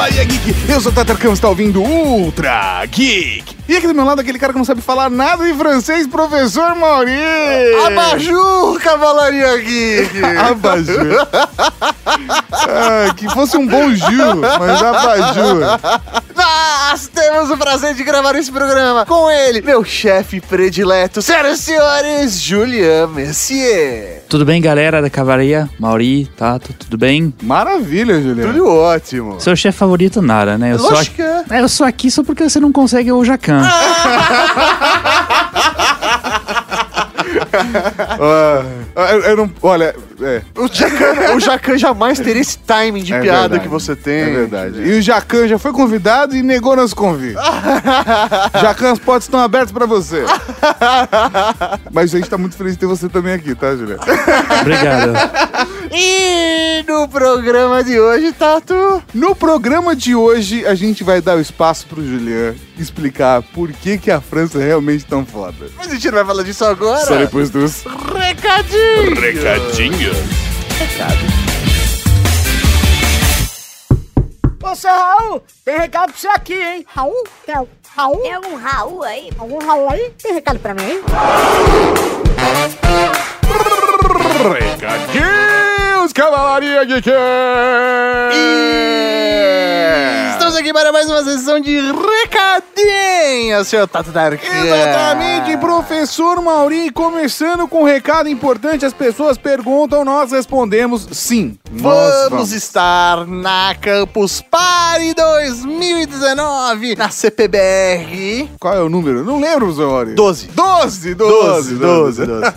Cavalaria Geek. Eu sou o Tatar Campos, está ouvindo Ultra Geek. E aqui do meu lado, aquele cara que não sabe falar nada em francês, professor Mauri. Abajur, Cavalaria Geek! Abajur. ah, que fosse um bom Gil, mas abajur. Nós temos o prazer de gravar esse programa com ele, meu chefe predileto, senhoras e senhores, Julian Messier. Tudo bem, galera da Cavalaria? Mauri, Tato, tudo bem? Maravilha, Juliano. Tudo ótimo. Seu chefe favorito, nada, né? Eu sou, Lógico é. aqui... é, eu sou aqui só porque você não consegue o Jacan. Uh. Ah, eu, eu não. Olha, é. O Jacan, o Jacan jamais teria esse timing de é piada verdade, que você tem. É verdade. E o Jacan já foi convidado e negou nosso convite. Jacan, as portas estão abertas pra você. Mas a gente tá muito feliz de ter você também aqui, tá, Juliano? Obrigado. E no programa de hoje, Tato, No programa de hoje, a gente vai dar o espaço pro Julian explicar por que, que a França é realmente tão foda. mas a gente não vai falar disso agora. Só depois dos. Recadinho. Recadinho. Ô, seu Raul, tem recado pra você aqui, hein? Raul? Tem Raul? Tem algum Raul aí? Algum Raul aí? Tem recado pra mim, hein? Recadinhos, Cavalaria Geek! Estamos aqui para mais uma sessão de recadinhos, seu Tato Dark. Exatamente, professor Mauri, começando com um recado importante, as pessoas perguntam, nós respondemos sim. Nós Vamos estar na Campus Party 2019, na CPBR. Qual é o número? Não lembro, professor Mauri. 12. 12, 12, 12, 12.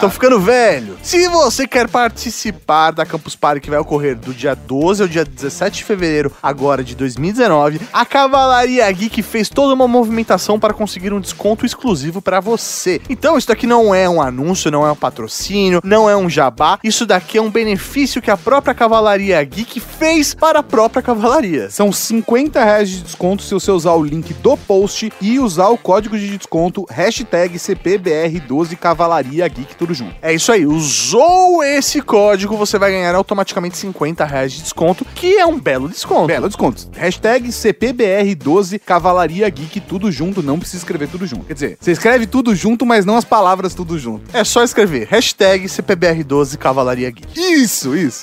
Tô ficando velho. Se você quer participar da Campus Party que vai ocorrer do dia 12 ao dia 17 de fevereiro agora de 2019, a Cavalaria Geek fez toda uma movimentação para conseguir um desconto exclusivo para você. Então isso daqui não é um anúncio, não é um patrocínio, não é um jabá. Isso daqui é um benefício que a própria Cavalaria Geek fez para a própria Cavalaria. São 50 reais de desconto se você usar o link do post e usar o código de desconto hashtag CPBR12 Cavalaria Geek, tudo junto. É isso aí, usou esse código, você vai ganhar automaticamente 50 reais de desconto, que é um belo desconto. Belo desconto. Hashtag CPBR12 Cavalaria Geek, tudo junto, não precisa escrever tudo junto. Quer dizer, você escreve tudo junto, mas não as palavras tudo junto. É só escrever hashtag CPBR12 Cavalaria Geek. Isso, isso.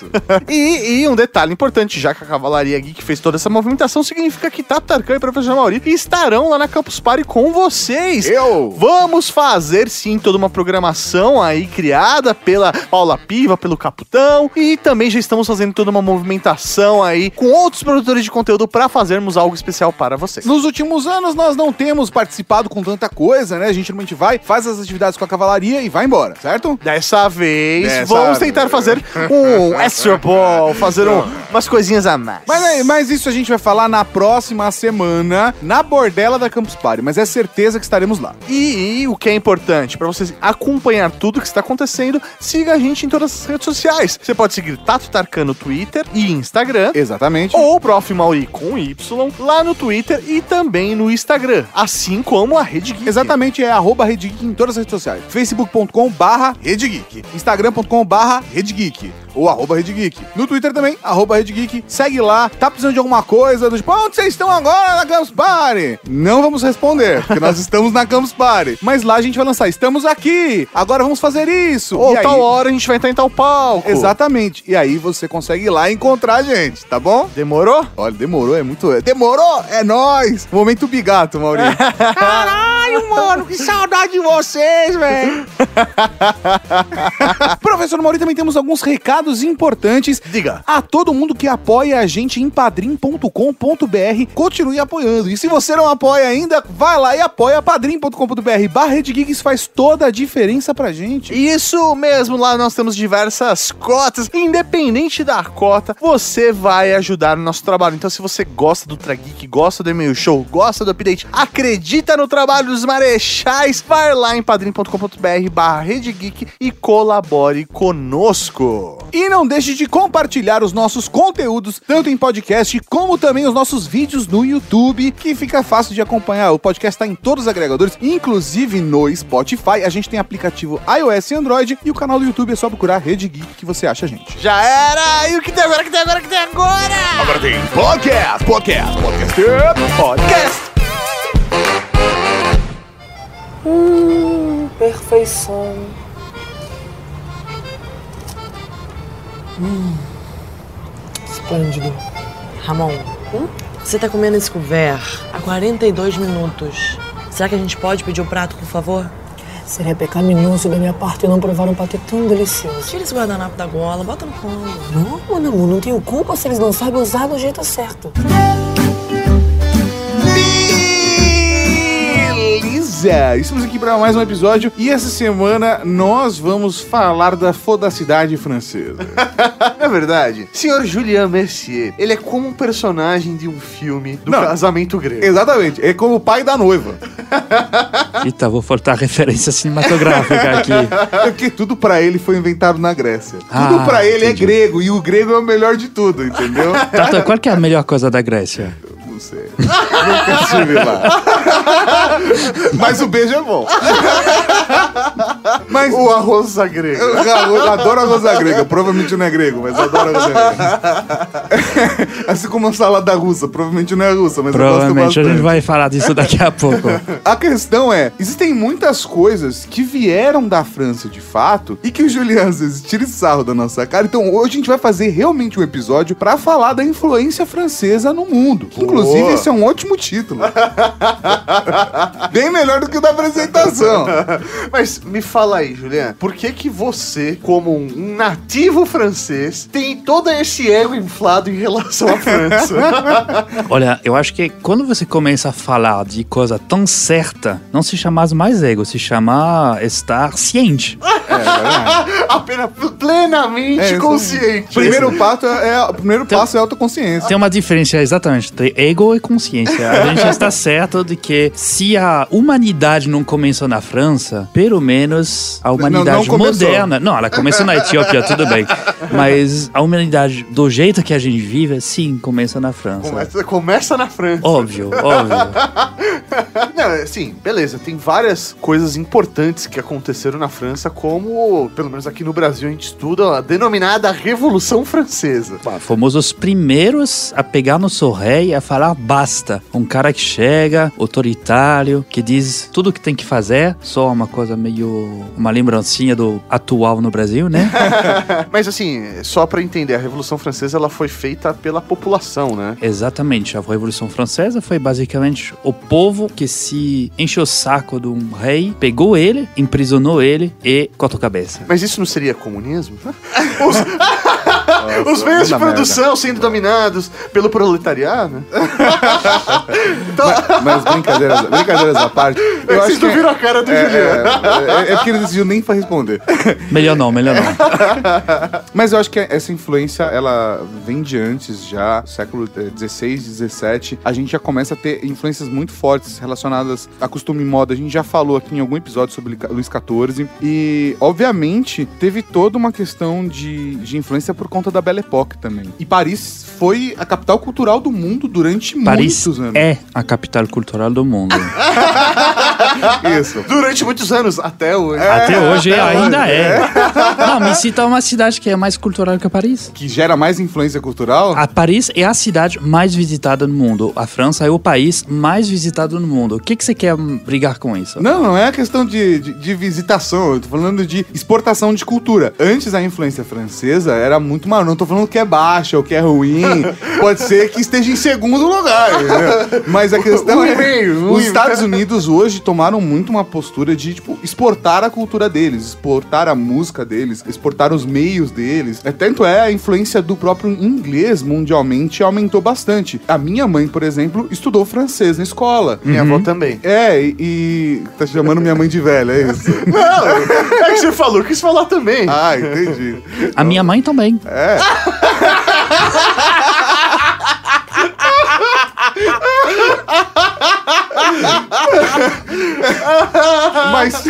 E, e um detalhe importante, já que a Cavalaria Geek fez toda essa movimentação, significa que Tato Tarkan e Professor Mauri estarão lá na Campus Party com vocês. Eu! Vamos fazer sim toda uma programação aí criada pela Paula Piva, pelo Caputão e também já estamos fazendo toda uma movimentação aí com outros produtores de conteúdo para fazermos algo especial para vocês. Nos últimos anos nós não temos participado com tanta coisa, né? A gente normalmente vai, faz as atividades com a cavalaria e vai embora, certo? Dessa vez, Dessa vamos tentar fazer um extra ball, fazer um- umas coisinhas a mais. Mas, mas isso a gente vai falar na próxima semana, na bordela da Campus Party, mas é certeza que estaremos lá. E, e o que é importante, para você acompanhar tudo que está acontecendo, siga a gente em todas as redes sociais. Você pode seguir Tato Tarkan no Twitter e Instagram. Exatamente. Ou Prof. Mauri com Y lá no Twitter e também no Instagram. Assim como a Rede Geek. Exatamente, é arroba Rede Geek em todas as redes sociais. facebook.com barra Rede Geek, instagram.com barra Rede Geek, ou arroba Rede Geek. No Twitter também, arroba Rede Geek. Segue lá, tá precisando de alguma coisa, do tipo, onde vocês estão agora na Campus Party? Não vamos responder, porque nós estamos na Campus Party. Mas lá a gente vai lançar, estamos aqui, agora vamos fazer isso. Ou E aí- tal hora a gente vai entrar em tal palco. Exatamente. E aí você consegue ir lá e encontrar a gente, tá bom? Demorou? Olha, demorou, é muito. é- Demorou? É nóis! Momento bigato, Maurício. Caralho, mano, que saudade de vocês, velho. Professor Mauri, também temos alguns recados importantes. Diga. A todo mundo que apoia a gente em padrim.com.br, continue apoiando. E se você não apoia ainda, vai lá e apoia padrim.com.br. Barra Rede Geek, isso faz toda a diferença pra gente. Isso mesmo, lá nós temos diversas cotas. Independente da cota, você vai ajudar no nosso trabalho. Então, se você gosta do Trageek, gosta do e-mail show, gosta do update, acredita no trabalho dos marechais, vai lá em padrim.com.br barra Rede Geek e colabore conosco. E não deixe de compartilhar os nossos conteúdos, tanto em podcast como também os nossos vídeos no YouTube, que fica fácil de acompanhar. O podcast está em todos os agregadores, inclusive no Spotify. A gente tem aplicativo iOS e Android e o canal do YouTube é só procurar Rede Geek que você acha a gente. Já era! E o que tem agora, o que tem agora, o que tem agora? Agora tem podcast, podcast, podcast, podcast. Perfeição. Hum. Esplêndido. Ramon, você tá comendo esse couvert há 42 minutos. Será que a gente pode pedir o prato, por favor? Seria pecaminoso da minha parte não provar um patê tão delicioso. Tira esse guardanapo da gola, bota no colo. Não, meu amor, não tenho culpa se eles não sabem usar do jeito certo. Beleza! Estamos aqui para mais um episódio e essa semana nós vamos falar da fodacidade francesa. É verdade. Senhor Julien Mercier, ele é como um personagem de um filme do Não. casamento grego. Exatamente, é como o pai da noiva. Eita, vou faltar referência cinematográfica aqui. Porque tudo pra ele foi inventado na Grécia. Ah, tudo pra ele entendi. é grego e o grego é o melhor de tudo, entendeu? Tata, qual que é a melhor coisa da Grécia? Não sei. Nunca estive lá. Mas o beijo é bom. Mas O arroz grego. Eu, eu adoro arroz à grega. Provavelmente não é grego, mas eu adoro arroz à grega. assim como a salada russa. Provavelmente não é russa, mas eu Provavelmente gosto a bastante. gente vai falar disso daqui a pouco. A questão é, existem muitas coisas que vieram da França de fato e que o Julian às vezes tira sarro da nossa cara. Então hoje a gente vai fazer realmente um episódio pra falar da influência francesa no mundo. Inclusive, esse é um ótimo título. Bem melhor do que o da apresentação. Mas me fala aí, Julian, por que que você, como um nativo francês, tem todo esse ego inflado em relação à França? Olha, eu acho que quando você começa a falar de coisa tão certa, não se chama mais ego, se chama estar ciente. Apenas plenamente É, consciente. Primeiro passo é, o primeiro passo é autoconsciência. Tem uma diferença exatamente entre ego e consciência. A gente está certo de que se a humanidade não começou na França, pelo menos a humanidade não começou. moderna. Não, ela começou na Etiópia, tudo bem. Mas a humanidade, do jeito que a gente vive, sim, começa na França. Começa, começa na França. Óbvio, óbvio. Não, assim, beleza, tem várias coisas importantes que aconteceram na França, como, pelo menos aqui no Brasil, a gente estuda a denominada Revolução Francesa. Fomos os primeiros a pegar no seu rei e a falar basta. Um cara que chega, autoritário, que diz tudo o que tem que fazer, só uma coisa meio. uma lembrancinha do atual no Brasil, né? Mas assim, só pra entender, a Revolução Francesa ela foi feita pela população, né? Exatamente. A Revolução Francesa foi basicamente o povo que se encheu o saco de um rei, pegou ele, imprisionou ele e cortou a cabeça. Mas isso não seria comunismo? Os, os meios de produção sendo dominados pelo proletariado? Mas, mas brincadeiras, brincadeiras à parte. Eu Vocês acho que não viram a cara do é, Juliano. é, é, é porque ele decidiu nem pra responder. Melhor não, melhor não. Mas eu acho que essa influência, ela vem de antes já, século eh, 16, 17. A gente já começa a ter influências muito fortes relacionadas a costume e moda. A gente já falou aqui em algum episódio sobre Luís XIV. E, obviamente, teve toda uma questão de, de influência por conta da Belle Époque também. E Paris foi a capital cultural do mundo durante Paris muitos anos. é a capital cultural do mundo. Isso. Durante muitos anos, até hoje. Até hoje até ainda hoje, é. Não, me cita uma cidade que é mais cultural que Paris. Que gera mais influência cultural. A Paris é a cidade mais visitada no mundo. A França é o país mais visitado no mundo. O que, que você quer brigar com isso? Não, não é questão de, de, de visitação, eu tô falando de exportação de cultura. Antes a influência francesa era muito maior. Não tô falando que é baixa ou que é ruim. Pode ser que esteja em segundo lugar. entendeu? Mas a questão Um é. meio, um os Estados Unidos hoje tomaram muito uma postura de, tipo, exportar a cultura deles, exportar a música deles, exportar os meios deles. É, tanto é a influência do próprio inglês mundialmente aumentou bastante. A minha mãe, por exemplo, estudou francês na escola. Minha avó também. É, e, e tá chamando minha mãe de velha, é isso? Não, é que você falou, quis falar também. Ah, entendi. A minha mãe também. É. Mas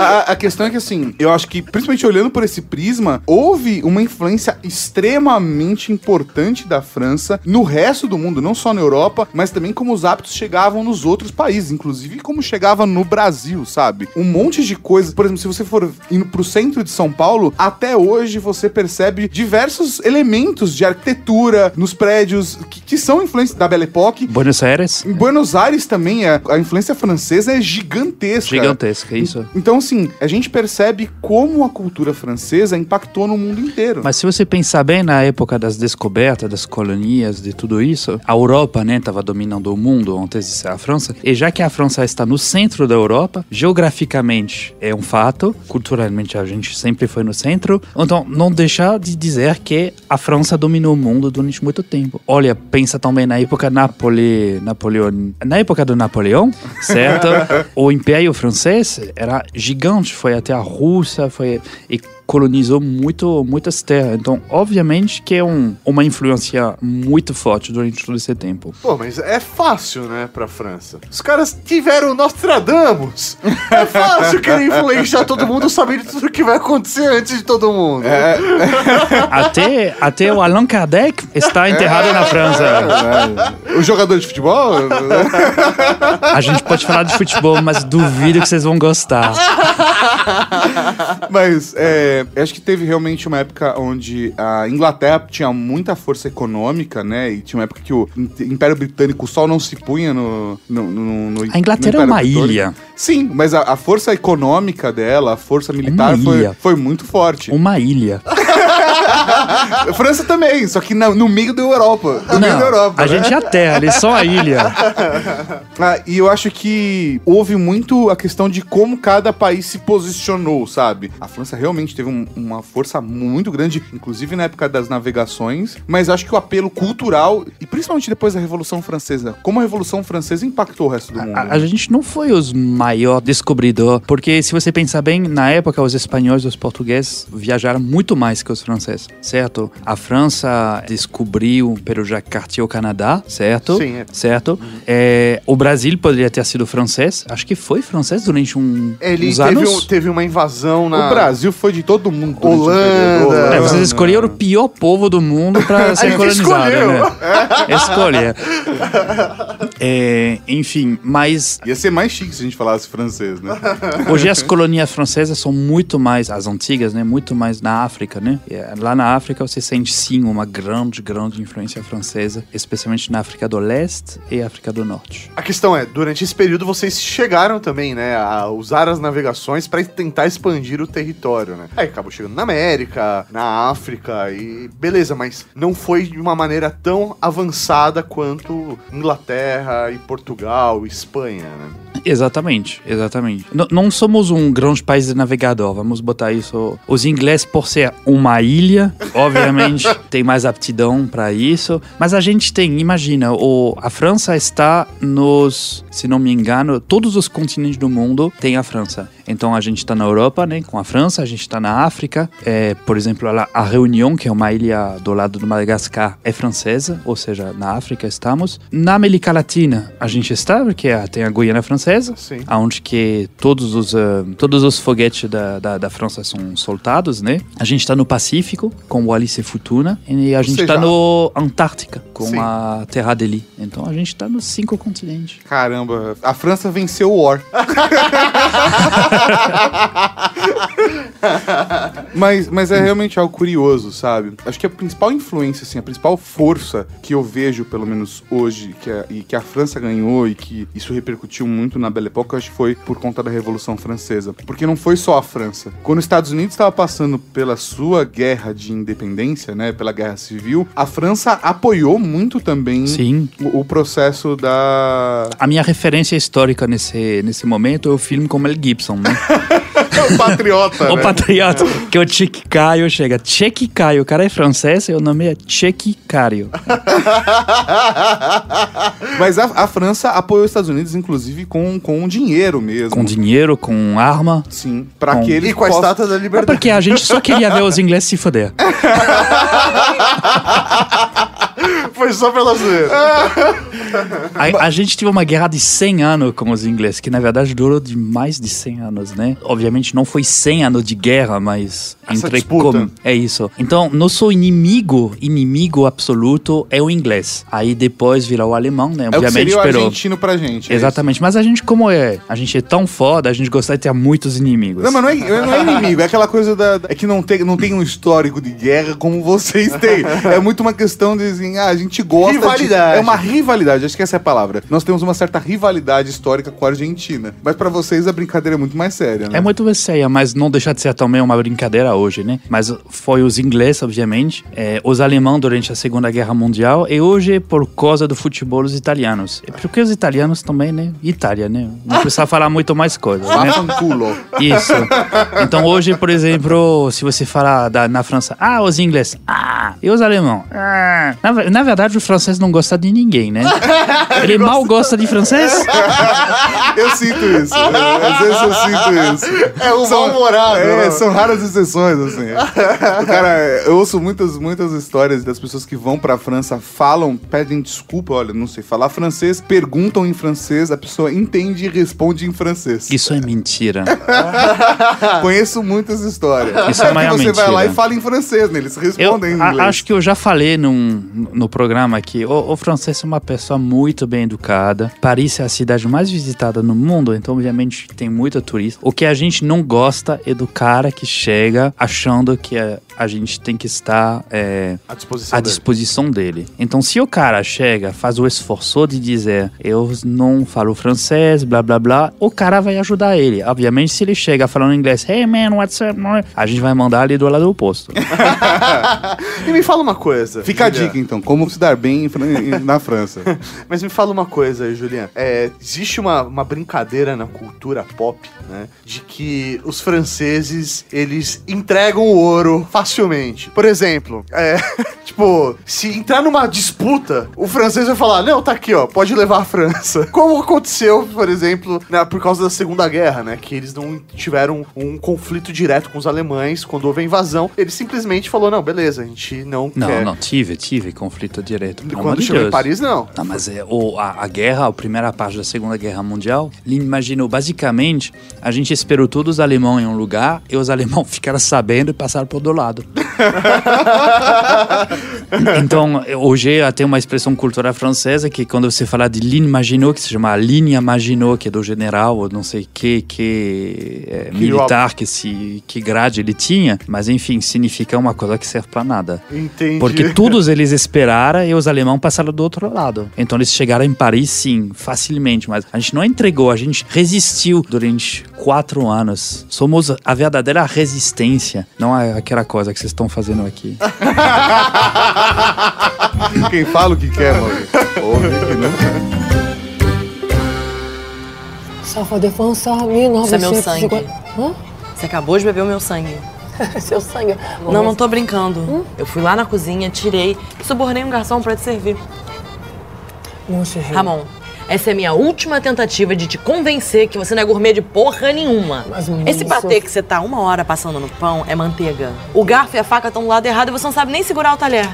a, a questão é que, assim, eu acho que, principalmente olhando por esse prisma, houve uma influência extremamente importante da França no resto do mundo, não só na Europa, mas também como os hábitos chegavam nos outros países, inclusive como chegava no Brasil, sabe? Um monte de coisas. Por exemplo, se você for indo pro centro de São Paulo, até hoje você percebe diversos elementos de arquitetura nos prédios que, que são influências da Belle Époque. Buenos Aires, Em Buenos Aires também, a, a influência francesa é gigantesca. gigantesca, isso. Então, assim, a gente percebe como a cultura francesa impactou no mundo inteiro. Mas se você pensar bem na época das descobertas, das colonias, de tudo isso, a Europa, né, estava dominando o mundo antes de ser a França. E já que a França está no centro da Europa, geograficamente é um fato, culturalmente a gente sempre foi no centro. Então, não deixar de dizer que a França dominou o mundo durante muito tempo. Olha, pensa também na época Napole, Napoleão, na época do Napoleão, certo? o Império Francês era gigante, foi até a Rússia, foi colonizou muito, muitas terras. Então, obviamente que é um, uma influência muito forte durante todo esse tempo. Pô, mas é fácil, né, pra França. Os caras tiveram Nostradamus. É fácil querer influenciar todo mundo sabendo tudo que vai acontecer antes de todo mundo. É, Até, até o Allan Kardec está enterrado na França. é, o jogador de futebol? A gente pode falar de futebol, mas duvido que vocês vão gostar. Mas é, eu acho que teve realmente uma época onde a Inglaterra tinha muita força econômica, né? E tinha uma época que o Império Britânico, o sol não se punha no. no, no- no- A Inglaterra é uma Britânico. ilha. Sim, mas a, a força econômica dela, a força militar foi, foi muito forte. Uma ilha. França também, só que no meio da Europa. No meio da Europa. a né? gente é a terra, eles são a ilha. Ah, e eu acho que houve muito a questão de como cada país se posicionou, sabe? A França realmente teve um- uma força muito grande, inclusive na época das navegações, mas acho que o apelo cultural, e principalmente depois da Revolução Francesa, como a Revolução Francesa impactou o resto do mundo. A, a gente não foi os maior descobridor, porque se você pensar bem, na época os espanhóis e os portugueses viajaram muito mais que os franceses, certo? A França descobriu pelo Jacques Cartier o Canadá, certo? Sim, é. Certo? É, o Brasil poderia ter sido francês, acho que foi francês durante um, Ele uns teve, anos. um- teve uma invasão na. O Brasil foi de todo mundo. durante o Holanda. período. É, vocês escolheram o pior povo do mundo para ser colonizado, escolheu. né? Escolha. É, enfim, mas Ia ser mais chique se a gente falasse francês, né? Hoje as colônias francesas são muito mais, as antigas, né? Muito mais na África, né? Eh, Lá na África você sente sim uma grande, grande influência francesa, especialmente na África do Leste e África do Norte. A questão é, durante esse período vocês chegaram também, né, a usar as navegações pra tentar expandir o território, né? Aí acabou chegando na América, na África e beleza, mas não foi de uma maneira tão avançada quanto Inglaterra e Portugal, Espanha, né? Exatamente, exatamente. N- não somos um grande país de navegador, vamos botar isso. Os ingleses, por ser uma ilha, obviamente, tem mais aptidão para isso. Mas a gente tem, imagina, o, a França está nos, se não me engano, todos os continentes do mundo tem a França. Então a gente está na Europa, né, com a França, a gente está na África. É, por exemplo, a, Réunion, que é uma ilha do lado do Madagascar, é francesa, ou seja, na África estamos. Na América Latina, a gente está, porque tem a Guiana Francesa, Sim. onde que todos os, eh, todos os foguetes da, da, da França são soltados, né? A gente está no Pacífico, com o Alice Fortuna, e a gente está no Antártica, com Sim. a Terra dele. Então a gente está nos cinco continentes. Caramba, a França venceu o War. mas, mas é realmente algo curioso, sabe? Acho que a principal influência, assim, a principal força que eu vejo, pelo menos hoje, que a, e que a França ganhou e que isso repercutiu muito na Belle Époque, acho que foi por conta da Revolução Francesa. Porque não foi só a França. Quando os Estados Unidos estava passando pela sua guerra de independência, né, pela guerra civil, a França apoiou muito também Sim. o, o processo da A minha referência histórica nesse, nesse momento é o filme com Mel Gibson, né? patriota, o né? Patriota, que o Chick Caio chega. Chick Caio, o cara é francês e o nome é Chick Caio. Mas a, a França apoiou os Estados Unidos, inclusive, com, com dinheiro mesmo. Com dinheiro, com arma. Sim, pra Com- que eles E com a estátua da É liberdade. porque a gente só queria ver os ingleses se foder. Foi só pela zoeira. A, a gente teve uma guerra de 100 anos com os ingleses, que na verdade durou de mais de 100 anos, né? Obviamente não foi 100 anos de guerra, mas Essa disputa. É isso. Então, nosso inimigo, inimigo absoluto é o inglês. Aí depois virou o alemão, né? É o Obviamente, seria o pero- argentino pra gente. é Exatamente, mas a gente como é? A gente é tão foda, a gente gostaria de ter muitos inimigos. Não, mas não é, não é inimigo, é aquela coisa da. É que não tem, não tem um histórico de guerra como vocês têm. É muito uma questão de assim, ah, a gente gosta. de- Rivalidade. é uma rivalidade, acho que essa é a palavra. Nós temos uma certa rivalidade histórica com a Argentina. Mas pra vocês a brincadeira é muito mais séria, né? É muito séria, mas não deixa de ser também uma brincadeira hoje, né? Mas foi os ingleses, obviamente, é, os alemães durante a Segunda Guerra Mundial e hoje por causa do futebol os italianos. E porque os italianos também, né? Itália, né? Não precisa falar muito mais coisas, né? Isso. Então hoje, por exemplo, se você falar da- na França, ah, os ingleses, ah, e os alemães, ah. Na, na verdade, o francês não gosta de ninguém, né? Ele mal gosta de francês. Eu sinto isso. Às vezes eu sinto isso. É o São- mal-humorado. É, né? são raras exceções, assim. Cara, eu ouço muitas, muitas histórias das pessoas que vão pra França, falam, pedem desculpa, olha, não sei falar francês, perguntam em francês, a pessoa entende e responde em francês. Isso é mentira. Conheço muitas histórias. Isso é maior você vai lá mentira. e fala em francês, né? Eles Eu respondem em a- inglês. acho que eu já falei num, no programa que o, o francês é uma pessoa muito bem educada. Paris é a cidade mais visitada no mundo, então obviamente tem muita turista. O que a gente não gosta é do cara que chega achando que a, a gente tem que estar é, À disposição à dele. disposição dele. Então, se o cara chega, faz o esforço de dizer eu não falo francês, blá blá blá, o cara vai ajudar ele. Obviamente, se ele chega falando inglês, hey man, what's up? man?" A gente vai mandar ele do lado oposto. E me fala uma coisa. Fica a dica, então, como se dar bem na França. Mas me fala uma coisa, Julian. É, existe uma, uma brincadeira na cultura pop, né? De que os franceses, eles entregam o ouro facilmente. Por exemplo, é, tipo, se entrar numa disputa, o francês vai falar, não, tá aqui, ó, pode levar a França. Como aconteceu, por exemplo, né, por causa da Segunda Guerra, né? Que eles não tiveram um conflito direto com os alemães quando houve a invasão. Ele simplesmente falou, não, beleza, a gente não, Não, quer... não, tive, tive conflito amor Quando chegou em. Paris, não. Não, mas é, o, a, a guerra, a primeira parte da Segunda Guerra Mundial, ele imaginou, basicamente, a gente esperou todos os alemães em um lugar e os alemães ficaram sabendo e passaram pro outro lado. então, hoje tem uma expressão cultural francesa que quando você fala de ligne Maginot, que se chama linha Maginot, que é do general, ou não sei que, que é, militar, que, se, que grade ele tinha, mas enfim, significa uma coisa que serve pra nada. Entendi. Porque todos eles esperaram e os alemães passaram do outro lado. Então eles chegaram em Paris, sim, facilmente. Mas a gente não entregou, a gente resistiu durante quatro anos. Somos a verdadeira resistência, não a- aquela coisa que vocês estão fazendo aqui. Quem fala o que quer, mano. Ouve que não. França, Isso é meu 1950. Hã? Você acabou de beber o meu sangue. Seu sangue. Não, não tô brincando. Eu fui lá na cozinha, tirei e subornei um garçom pra te servir. Não se Ramon, essa é a minha última tentativa de te convencer que você não é gourmet de porra nenhuma. Mas, menino, Esse patê isso- que você tá uma hora passando no pão é manteiga. O garfo e a faca estão do lado errado e você não sabe nem segurar o talher.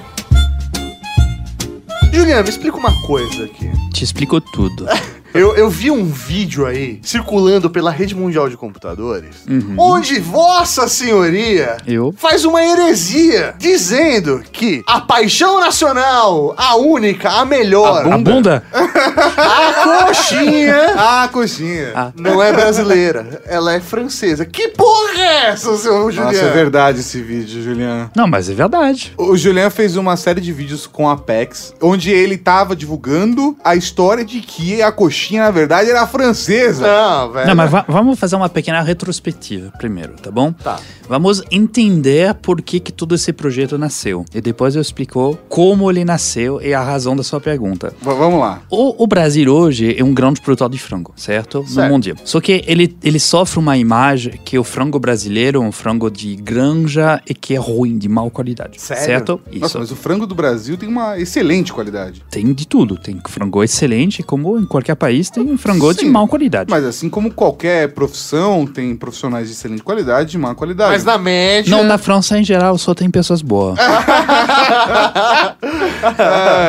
Juliana, me explica uma coisa aqui. Te explico tudo. Eu, eu vi um vídeo aí circulando pela rede mundial de computadores, onde Vossa Senhoria Eu? faz uma heresia dizendo que a paixão nacional, a única, a melhor, A bunda? a coxinha, Ah, coxinha. Ah. não é brasileira, ela é francesa. Que porra é essa, seu Juliano? Nossa, é verdade esse vídeo, Julian. Não, mas é verdade. O Julian fez uma série de vídeos com a Pex, onde ele tava divulgando a história de que a coxinha, na verdade, era francesa. Não, velho. Não, mas va- vamos fazer uma pequena retrospectiva primeiro, tá bom? Tá. Vamos entender por que, que todo esse projeto nasceu. E depois eu explico como ele nasceu e a razão da sua pergunta. V- vamos lá. O, o Brasil hoje é um grande produtor de frango, certo? Certo. No mundial. Só que ele, ele sofre uma imagem que o frango brasileiro é um frango de granja e que é ruim, de má qualidade. Sério? Certo? Isso. Nossa, mas o frango do Brasil tem uma excelente qualidade. Tem de tudo. Tem frango excelente, como em qualquer país país tem frango de Sim, má qualidade. Mas assim como qualquer profissão, tem profissionais de excelente qualidade e de má qualidade. Mas na média. Não, na França em geral só tem pessoas boas.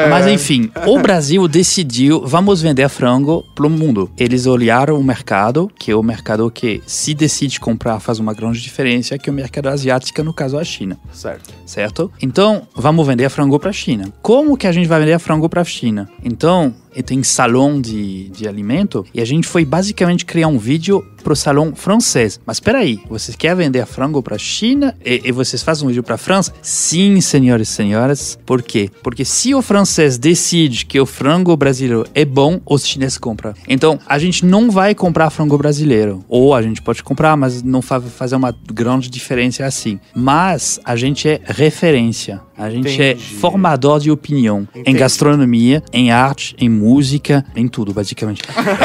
Mas enfim, o Brasil decidiu, vamos vender frango pro mundo. Eles olharam o mercado, que é o mercado que se decide comprar faz uma grande diferença, que é o mercado asiático, no caso a China, Certo. certo? Então, vamos vender frango pra China. Como que a gente vai vender frango pra China? Então, tem salão de, de alimento e a gente foi basicamente criar um vídeo pro salão francês. Mas peraí, vocês querem vender frango pra China e, e vocês fazem um vídeo pra França? Sim, senhores e senhoras. Por quê? Porque se o francês decide que o frango brasileiro é bom, os chineses compram. Então, a gente não vai comprar frango brasileiro. Ou a gente pode comprar, mas não vai fazer uma grande diferença assim. Mas a gente é referência. A gente é Entendi. formador de opinião em Entendi. gastronomia, em arte, em música, em tudo, basicamente.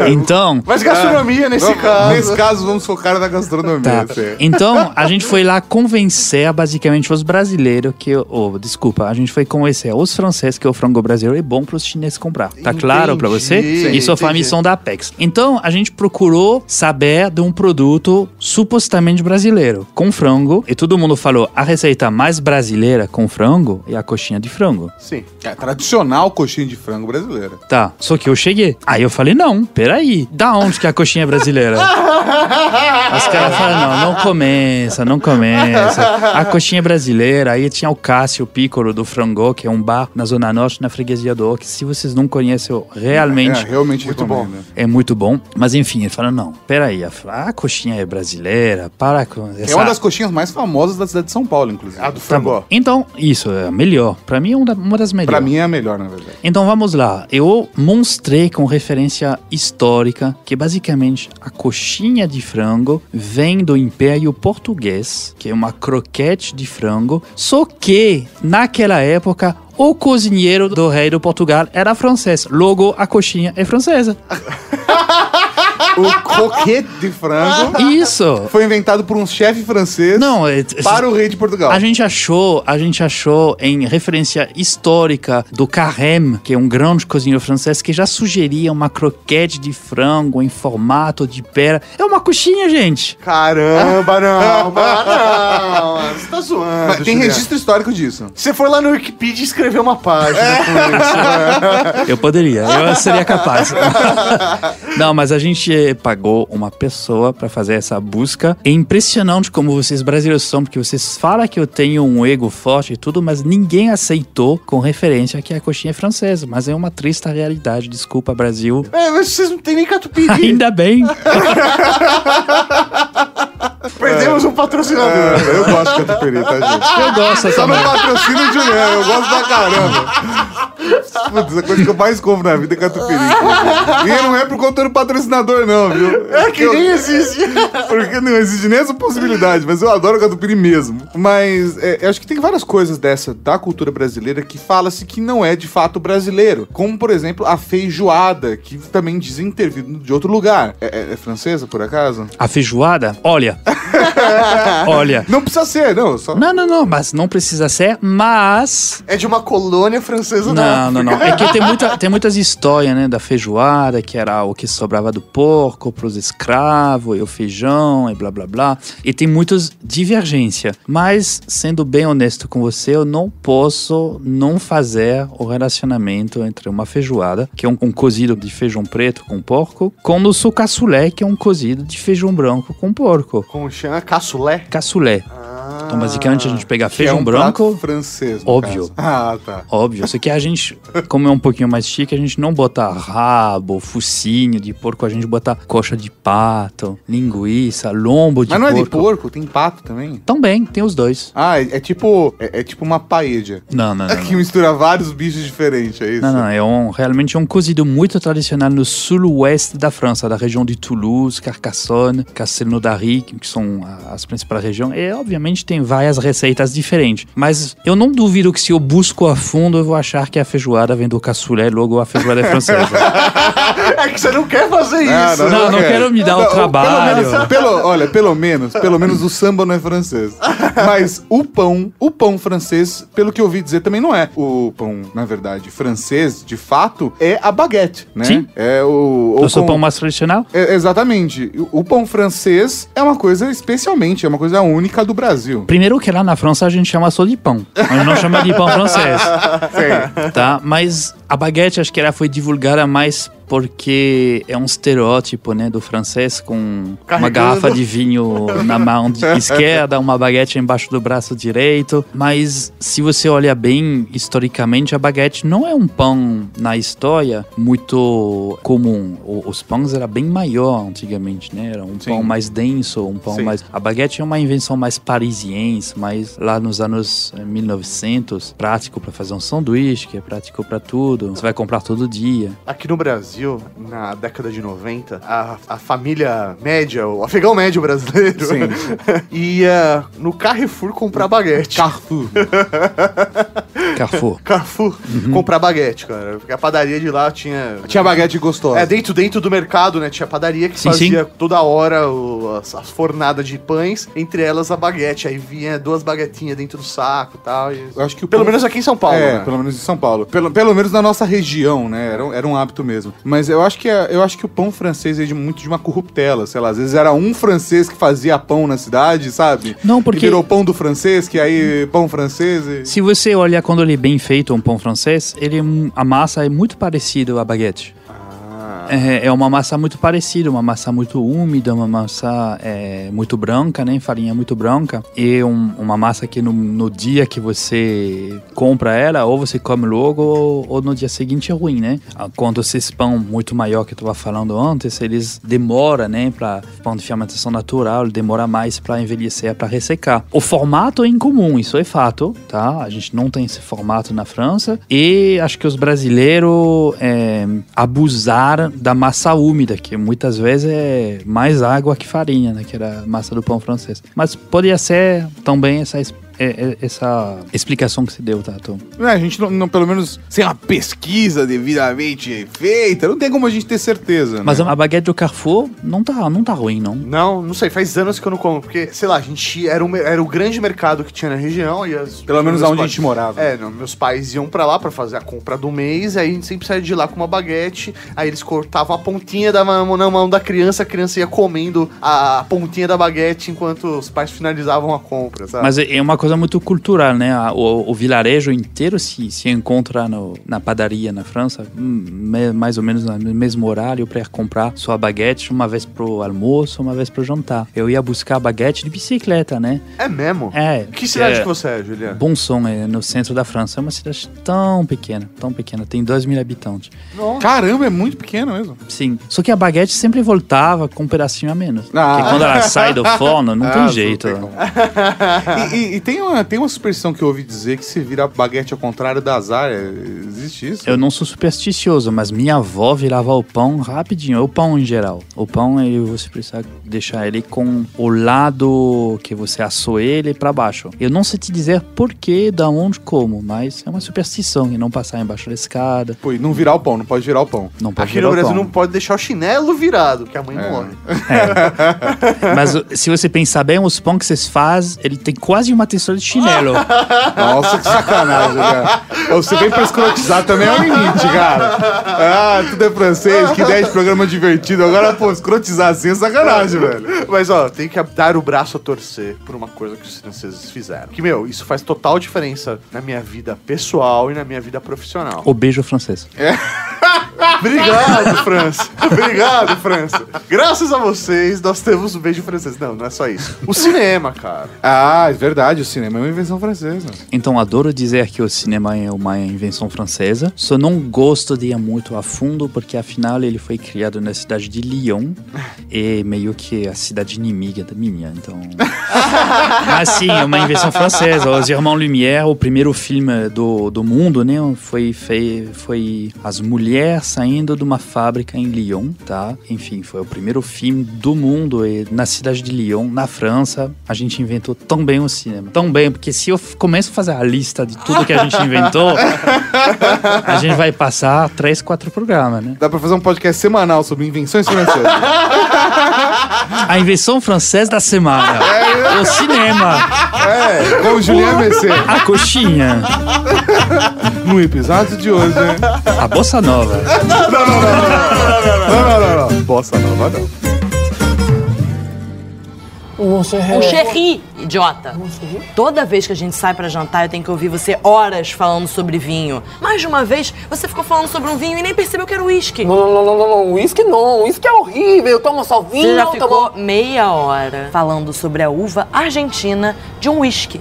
É, então, Mas gastronomia nesse Vamos- caso. Nesse caso, vamos focar na gastronomia. Tá. assim. Então, a gente foi lá convencer basicamente os brasileiros que. Oh, desculpa, a gente foi convencer os franceses que o frango brasileiro é bom para os chineses comprar. Tá claro para você? Entendi, Isso foi a entendi. missão da Apex. Então, a gente procurou saber de um produto supostamente brasileiro, com frango. E todo mundo falou: a receita mais brasileira com frango é a coxinha de frango. Sim. É tradicional coxinha de frango brasileira. Tá, só que eu cheguei. Aí eu falei, não, peraí, da onde que é a coxinha brasileira? Os caras falaram, não, não começa, não começa. A coxinha brasileira, aí tinha o Cássio Piccolo do Frangô, que é um bar na Zona Norte, na freguesia do que se vocês não conhecem, eu realmente... É, realmente Muito recomendo. É muito bom, mas enfim, ele falou: não, peraí, a, a coxinha é brasileira, para com É essa. uma das coxinhas mais famosas da cidade de São Paulo, inclusive. A do Tá frango. bom. Então, isso é a melhor. Pra mim é uma das melhores. Pra mim é a melhor, na verdade. Então vamos lá. Eu mostrei com referência histórica que basicamente a coxinha de frango vem do Império Português, que é uma croquete de frango, só que naquela época o cozinheiro do rei do Portugal era francês, logo a coxinha é francesa. O croquete de frango Isso. foi inventado por um chefe francês Não, é, para o rei de Portugal. A gente achou, a gente achou em referência histórica do Carême, que é um grande cozinheiro francês que já sugeria uma croquete de frango em formato de pera. É uma coxinha, gente. Caramba, não, não. Você tá zoando. Mas tem Juliano. registro histórico disso. Você foi lá no Wikipedia e escreveu uma página É. com isso. né? Eu poderia, eu seria capaz. Não, mas a gente pagou uma pessoa para fazer essa busca. É impressionante como vocês brasileiros são, porque vocês falam que eu tenho um ego forte e tudo, mas ninguém aceitou com referência que a coxinha é francesa. Mas é uma triste realidade. Desculpa, Brasil. É, mas vocês não tem nem catupiry. Ainda bem. Perdemos um patrocinador. É, eu gosto de catupiry, tá, gente? Eu gosto Só não patrocina o Juliano, eu gosto pra caramba. Putz, a coisa que eu mais compro na vida é catupiry. E não é por conta do patrocinador, não, viu? É que nem existe. Porque não existe nem essa possibilidade, mas eu adoro catupiry mesmo. Mas é, eu acho que tem várias coisas dessa da cultura brasileira que fala-se que não é de fato brasileiro. Como, por exemplo, a feijoada, que também dizem ter vindo de outro lugar. É, é- é francesa, por acaso? A feijoada, olha. olha. Não precisa ser, não. Só... Não, não, não, mas não precisa ser, mas. É de uma colônia francesa Não, não, não. É que tem, muita, tem muitas histórias, né? Da feijoada, que era o que sobrava do porco pros escravos, e o feijão, e blá blá blá. E tem muitas divergências. Mas, sendo bem honesto com você, eu não posso não fazer o relacionamento entre uma feijoada, que é um, um cozido de feijão preto com porco, com o seu cassoulet, que é um cozido de feijão branco com porco. Como chama? Caçulé? Então, basicamente, a gente pega Que feijão é um branco. francês, Óbvio. caso. Ah, tá. Óbvio, só que a gente, como é um pouquinho mais chique, a gente não bota rabo, focinho de porco, a gente bota coxa de pato, linguiça, lombo de Mas não é porco. de porco, tem pato também. Também, tem os dois. Ah, é, é tipo é, é tipo uma paella. Não, não, não. Que não. mistura vários bichos diferentes, é isso? Não, não, é um, realmente um cozido muito tradicional no sul-oeste da França, da região de Toulouse, Carcassonne, Castelnaudary, que são as principais regiões. E, obviamente, tem várias receitas diferentes. Mas eu não duvido que se eu busco a fundo, eu vou achar que a feijoada vem do cassoulet, logo a feijoada é francesa. É que você não quer fazer Ah, isso. Não, não quero me dar o Não, trabalho. Pelo menos, pelo- olha, pelo menos, pelo menos o samba não é francês. Mas o pão, o pão francês, pelo que eu ouvi dizer, também não é. O pão, na verdade, francês, de fato, é a baguete, né? Sim. É o. Eu o sou com- pão mais tradicional? É, exatamente. O, o pão francês é uma coisa especialmente, é uma coisa única do Brasil. Primeiro que lá na França a gente chama só de pão. A gente não chama de pão francês. Sim. tá? Mas a baguete, acho que ela foi divulgada mais porque é um estereótipo, né, do francês com uma Carregando. garrafa de vinho na mão de esquerda, uma baguete embaixo do braço direito. Mas se você olha bem historicamente, a baguete não é um pão na história muito comum. O- os pães era bem maior antigamente, né? Era um Sim. pão mais denso, um pão Sim. mais a baguete é uma invenção mais parisiense, mais lá nos anos eh, 1900, prático para fazer um sanduíche, que é prático para tudo. Você vai comprar todo dia. Aqui no Brasil, na década de 90, a, a família média, o afegão médio brasileiro, Sim. ia no Carrefour comprar baguete. Carrefour. Carrefour. Carrefour comprar baguete, cara. Porque a padaria de lá tinha. Tinha baguete gostosa. É, dentro, dentro do mercado, né? Tinha padaria que Sim, fazia toda hora o- as, as fornadas de pães, entre elas a baguete. Aí vinha duas baguetinhas dentro do saco e tal. e- Eu acho que Pelo pão- menos aqui em São Paulo, É, né? pelo menos em São Paulo. Pelo, pelo menos na nossa região, né? Era, era um hábito mesmo. Mas eu acho que, é- eu acho que o pão francês é de, muito de uma corruptela, sei lá. Às vezes era um francês que fazia pão na cidade, sabe? Não, porque- Que virou pão do francês, que aí pão francês e... Se você olhar quando ele é bem feito, um pão francês, ele a massa é muito parecida à baguete. É, é uma massa muito parecida, uma massa muito úmida, uma massa é, muito branca, né? Farinha muito branca. E um- uma massa que no, no dia que você compra ela, ou você come logo, ou, ou no dia seguinte é ruim, né? Ah, Quando esses pão muito maior que eu estava falando antes, eles demoram, né? Para pão de fermentação natural, demora mais para envelhecer, para ressecar. O formato é incomum, isso é fato, tá? A gente não tem esse formato na França. E acho que os brasileiros é, abusaram da massa úmida, que muitas vezes é mais água que farinha, né? Que era a massa do pão francês. Mas poderia ser também essa, es- é- é- essa explicação que se deu, tá, Tom? É, a gente não, não- pelo menos, sem uma pesquisa devidamente feita, não tem como a gente ter certeza, né? Mas a baguete do Carrefour não tá, não tá ruim, não. Não, não sei, faz anos que eu não como, porque, sei lá, a gente era, um, era o grande mercado que tinha na região e as, Pelo menos aonde a gente morava. É, não, meus pais iam pra lá pra fazer a compra do mês, aí a gente sempre saía de lá com uma baguete, aí eles cortavam a pontinha da mão na mão da criança, a criança ia comendo a pontinha da baguete enquanto os pais finalizavam a compra, sabe? Mas é uma coisa muito cultural, né? O, o vilarejo inteiro se, se encontra no- na padaria na França, hum, mais ou menos no mesmo horário, para comprar sua baguete uma vez pro almoço, uma vez pro jantar. Eu ia buscar a baguete de bicicleta, né? É mesmo? É. Que cidade é, que você é, Juliano? Bonson, é no centro da França. É uma cidade tão pequena, tão pequena. Tem 2 mil habitantes. Caramba, é muito pequeno mesmo. Sim. Só que a baguete sempre voltava com um pedacinho a menos. Ah. Porque quando ela sai do forno, não Ah, tem não jeito. tem como. e e- e tem, uma, tem uma superstição que eu ouvi dizer que se vira baguete ao contrário da azar. é- Existe isso? Eu não sou supersticioso, mas minha avó virava o pão rapidinho. O pão em geral. O pão, ele, você precisa deixar ele com o lado que você assou ele para baixo. Eu não sei te dizer porquê, da onde, como, mas é uma superstição e não passar embaixo da escada. Pô, e não virar o pão, não pode virar o pão. Não pode Aqui virar no o Brasil pão. não pode deixar o chinelo virado, que a mãe É. morre. Mas o- se você pensar bem, os pão que vocês fazem, ele tem quase uma textura de chinelo. Nossa, que sacanagem, cara. Você vem pra escrotizar também é o limite, cara. Ah, tudo é francês, que ideia de programa divertido. Agora, pô, escrotizar assim é sacanagem, velho. Mas, ó, tem que dar o braço a torcer por uma coisa que os franceses fizeram. Que, meu, isso faz total diferença na minha vida pessoal e na minha vida profissional. o beijo francês. Obrigado, França. Obrigado, França. Graças a vocês, nós temos um beijo francês. Não, não é só isso. O cinema, cara. Ah, é verdade, o cinema é uma invenção francesa. Então, adoro dizer que o cinema é uma invenção francesa. Só não gosto de ir muito a fundo, porque afinal ele foi criado na cidade de Lyon. E meio que a cidade inimiga da minha, então... Mas sim, é uma invenção francesa. Os Irmãos Lumière, o primeiro filme do, do mundo, né? Foi, foi, foi as mulheres saindo de uma fábrica em Lyon, tá? Enfim, foi o primeiro filme do mundo e na cidade de Lyon, na França, a gente inventou tão bem o cinema. Tão bem, porque se eu começo a fazer a lista de tudo que a gente inventou, a gente vai passar três, quatro programas, né? Dá pra fazer um podcast semanal sobre invenções francesas. A invenção francesa da semana. O cinema. é, com o Julien Messé. A coxinha. No episódio de hoje, né? A bossa nova. Não, não, não, não. Bossa nova, não. Você O Cherry, idiota. Toda vez que a gente sai pra jantar, eu tenho que ouvir você horas falando sobre vinho. Mais de uma vez, você ficou falando sobre um vinho e nem percebeu que era uísque. Não, não, não, não, não, não. Uísque não. Uísque é horrível. Toma só vinho. Você já ficou toma- meia hora falando sobre a uva argentina de um uísque.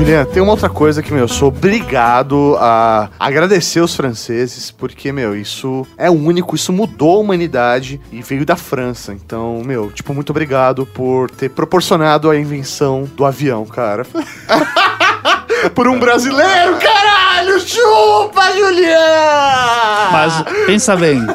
Juliana, tem uma outra coisa que, meu, eu sou obrigado a agradecer os franceses, porque, meu, isso é único, isso mudou a humanidade e veio da França. Então, meu, tipo, muito obrigado por ter proporcionado a invenção do avião, cara. por um brasileiro, caralho! Chupa, Juliana! Mas pensa bem,